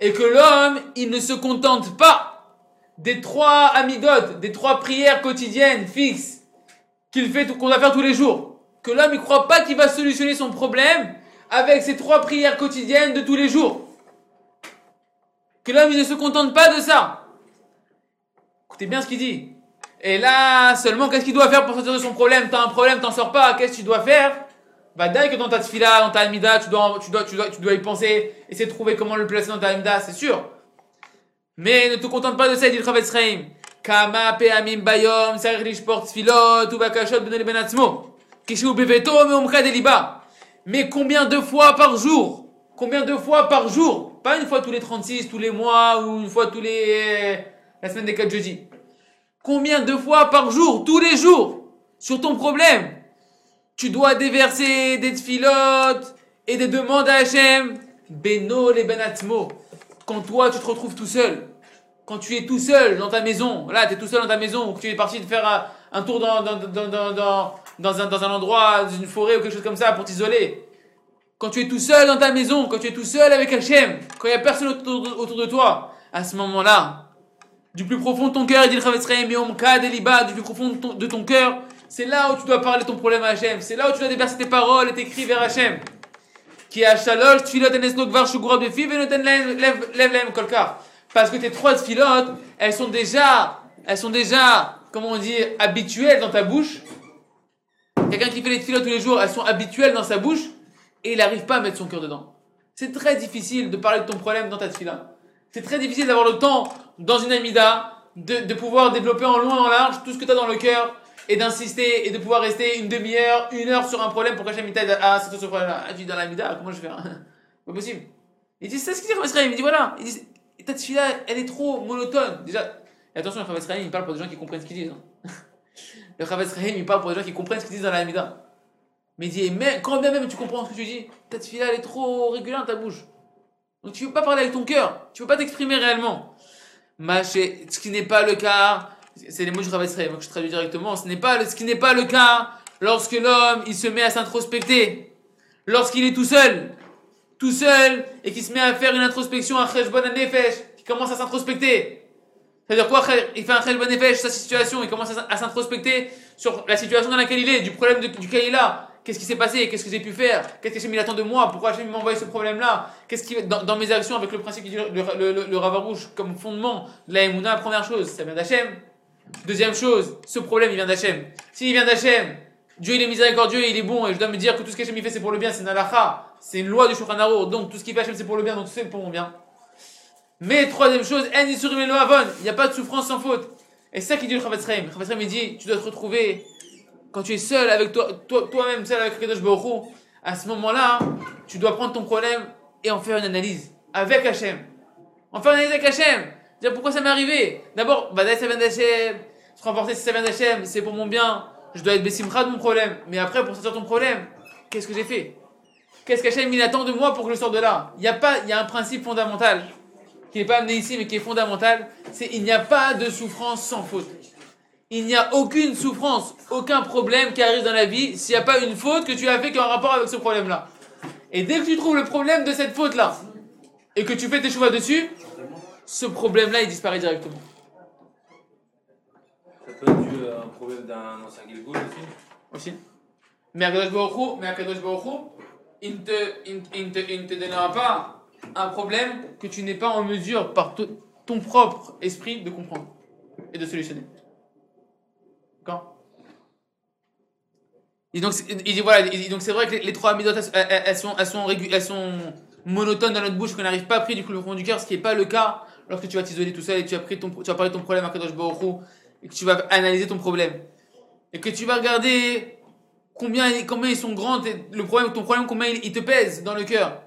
Et que l'homme, il ne se contente pas des trois amidotes, des trois prières quotidiennes fixes qu'il fait, qu'on doit faire tous les jours. Que l'homme, il croit pas qu'il va solutionner son problème avec ces trois prières quotidiennes de tous les jours. Que l'homme, ne se contente pas de ça. Écoutez bien ce qu'il dit. Et là, seulement, qu'est-ce qu'il doit faire pour sortir de son problème? T'as un problème, t'en sors pas, qu'est-ce que tu dois faire? Bah, dès que dans ta tfila, dans ta amida, tu dois, tu, dois, tu, dois, y penser, essayer de trouver comment le placer dans ta amida, c'est sûr. Mais ne te contente pas de ça, dit le. Kama pe'amim bayom, sarich lishport tfilot, ou bakashot ben ben atzmo. Kishu beveto me'omcha deliba. Mais combien de fois par jour Combien de fois par jour Pas une fois tous les 36, tous les mois, ou une fois tous les... la semaine des 4 jeudis. Combien de fois par jour, tous les jours, sur ton problème Tu dois déverser des tfilotes et des demandes à Hachem. Beno les benatzmo. Quand toi, tu te retrouves tout seul. Quand tu es tout seul dans ta maison. Là, tu es tout seul dans ta maison. Ou que tu es parti de faire un, un tour dans, dans, dans, dans, dans, dans un, dans un endroit, dans une forêt ou quelque chose comme ça pour t'isoler. Quand tu es tout seul dans ta maison, quand tu es tout seul avec Hachem, quand il n'y a personne autour de, toi, à ce moment-là, du plus profond de ton cœur, du plus profond de ton, cœur, c'est là où tu dois parler ton problème à Hachem, c'est là où tu dois déverser tes paroles et tes cris vers Hachem. Qui tfilot. Parce que tes trois tfilotes, elles sont déjà, elles sont déjà, comment on dit, habituelles dans ta bouche. Quelqu'un qui fait les tefilot tous les jours, elles sont habituelles dans sa bouche et il n'arrive pas à mettre son cœur dedans. C'est très difficile de parler de ton problème dans ta tefila. C'est très difficile d'avoir le temps dans une amida de, pouvoir développer en et en large tout ce que tu as dans le cœur et d'insister et de pouvoir rester une demi-heure, une heure sur un problème pour qu'Hachem t'aide à sortir ce problème-là. Ah, tu dis dans l'amida, comment je fais Pas possible. Il dit, c'est ce qu'il dit, Israël. Il dit, voilà. Il dit, ta tefila, elle est trop monotone. Déjà, et attention, le Israël, il parle pour des gens qui comprennent ce qu'ils disent. hein. Le Israël, il parle pour des gens qui comprennent ce qu'ils disent dans l'amida. Mais dit, mais quand bien même tu comprends ce que tu dis, ta tefila, elle est trop régulière ta bouche. Donc tu veux pas parler avec ton cœur, tu veux pas t'exprimer réellement. Ce qui n'est pas le cas, c'est les mots Chavetz Israël, moi que je traduis directement, ce n'est pas le- ce qui n'est pas le cas lorsque l'homme, il se met à s'introspecter. Lorsqu'il est tout seul, tout seul, et qu'il se met à faire une introspection, un cheshbon nefesh, qui commence à s'introspecter. C'est-à-dire quoi Il fait un cheshbon nefesh, sa situation, il commence à à s'introspecter sur la situation dans laquelle il est, du problème de- duquel il a. Qu'est-ce qui s'est passé? Qu'est-ce que j'ai pu faire? Qu'est-ce que Hachem attend de moi? Pourquoi Hachem m'a envoyé ce problème-là? Qu'est-ce qui dans, mes actions avec le principe dit le, le, le, comme fondement de la Emouna, première chose, ça vient d'Hachem. Deuxième chose, ce problème il vient d'Hachem. S'il vient d'Hachem, Dieu il est miséricordieux, il est bon, et je dois me dire que tout ce qu'Hachem fait c'est pour le bien, c'est une halakha, c'est une loi du Shulchan donc tout ce qu'il fait Hachem c'est pour le bien, donc c'est pour mon bien. Mais troisième chose, Avon, il n'y a pas de souffrance sans faute. Et c'est ça qui dit. Le Chavetz Chaim il dit, tu dois te retrouver quand tu es seul avec toi, toi- toi-même, seul avec Kadosh Baruch à ce moment-là, tu dois prendre ton problème et en faire une analyse avec Hachem. En faire une analyse avec Hachem. Dire pourquoi ça m'est arrivé. D'abord, bah, ça vient d'Hachem. Se remporter si ça vient d'Hachem, c'est pour mon bien. Je dois être Bessimcha de mon problème. Mais après, pour sortir ton problème, qu'est-ce que j'ai fait? Qu'est-ce qu'Hachem il attend de moi pour que je sorte de là? Il y a pas, il y a un principe fondamental qui n'est pas amené ici, mais qui est fondamental. C'est il n'y a pas de souffrance sans faute. Il n'y a aucune souffrance, aucun problème qui arrive dans la vie s'il n'y a pas une faute que tu as fait qui a un rapport avec ce problème-là. Et dès que tu trouves le problème de cette faute-là, et que tu fais tes choix dessus, ce problème-là, il disparaît directement. Ça peut être dû à un problème d'un ancien Gilgoul aussi. Aussi. Mais Akadosh Baruch il ne te, il, te, il te donnera pas un problème que tu n'es pas en mesure par to- ton propre esprit de comprendre et de solutionner. D'accord Et donc, voilà, donc c'est vrai que les, trois amidotes, elles, elles- sont, elles, sont elles sont monotones dans notre bouche, qu'on n'arrive pas à prier du coup le fond du cœur, ce qui n'est pas le cas lorsque tu vas t'isoler tout seul et tu vas, prier ton, tu vas parler de ton problème à Kadosh Baruch et que tu vas analyser ton problème. Et que tu vas regarder combien, combien ils sont grands, le problème, ton problème, combien il, il te pèse dans le cœur.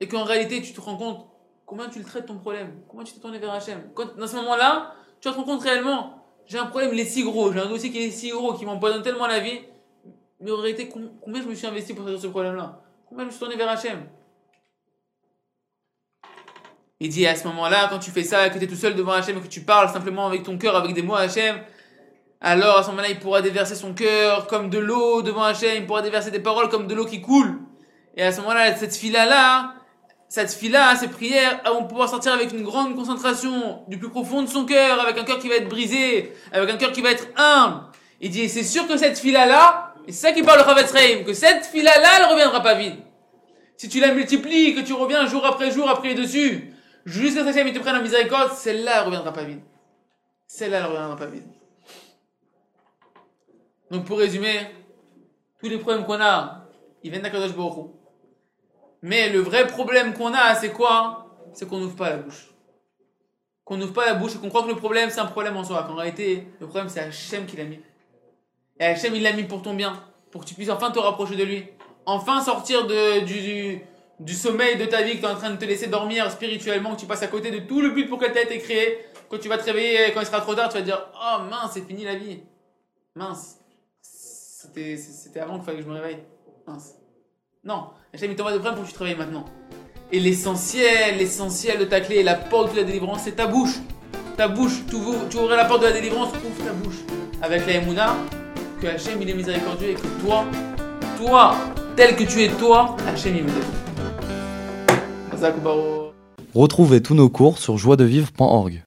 Et qu'en réalité, tu te rends compte combien tu le traites ton problème, combien tu t'es tourné vers Hachem. Quand, dans ce moment-là, tu te rendre compte réellement, j'ai un problème, il est si gros, j'ai un dossier qui est si gros, qui m'empoisonne tellement la vie, mais en réalité, com- combien je me suis investi pour résoudre ce problème-là? Combien je me suis tourné vers Hachem Il dit à ce moment-là, quand tu fais ça, que tu es tout seul devant Hachem et que tu parles simplement avec ton cœur, avec des mots à Hachem, alors à ce moment-là, il pourra déverser son cœur comme de l'eau devant Hachem, il pourra déverser des paroles comme de l'eau qui coule. Et à ce moment-là, cette fila-là, cette fila, ces prières, vont pouvoir sortir avec une grande concentration du plus profond de son cœur, avec un cœur qui va être brisé, avec un cœur qui va être humble. Il dit, c'est sûr que cette fila-là, et c'est ça qui parle le Chavetz que cette fila-là, elle reviendra pas vide. Si tu la multiplies, que tu reviens jour après jour prier dessus, jusqu'à ce que te prenne en miséricorde, celle-là, elle reviendra pas vide. Celle-là, elle reviendra pas vide. Donc pour résumer, tous les problèmes qu'on a, ils viennent d'Akadosh Baruch. Mais le vrai problème qu'on a, c'est quoi? C'est qu'on n'ouvre pas la bouche. Qu'on n'ouvre pas la bouche et qu'on croit que le problème, c'est un problème en soi. Qu'en réalité, le problème, c'est Hachem qui l'a mis. Et Hachem, il l'a mis pour ton bien. Pour que tu puisses enfin te rapprocher de lui. Enfin sortir de, du, du, sommeil de ta vie que tu es en train de te laisser dormir spirituellement, que tu passes à côté de tout le but pour lequel tu as été créé. Quand tu vas te réveiller, quand il sera trop tard, tu vas te dire Oh mince, c'est fini la vie. Mince. C'était avant qu'il fallait que je me réveille. Mince. Non, Hachem il t'envoie des problèmes pour que tu te réveilles maintenant. Et l'essentiel, l'essentiel de ta clé, la porte de la délivrance, c'est ta bouche. Ta bouche, tu, ouvres- tu ouvres la porte de la délivrance, ouvre ta bouche. Avec la Emouna, que Hachem est miséricordieux et que toi, toi, tel que tu es toi, Hachem il. Hazak Baruch. Retrouvez tous nos cours sur joiedevivre.org.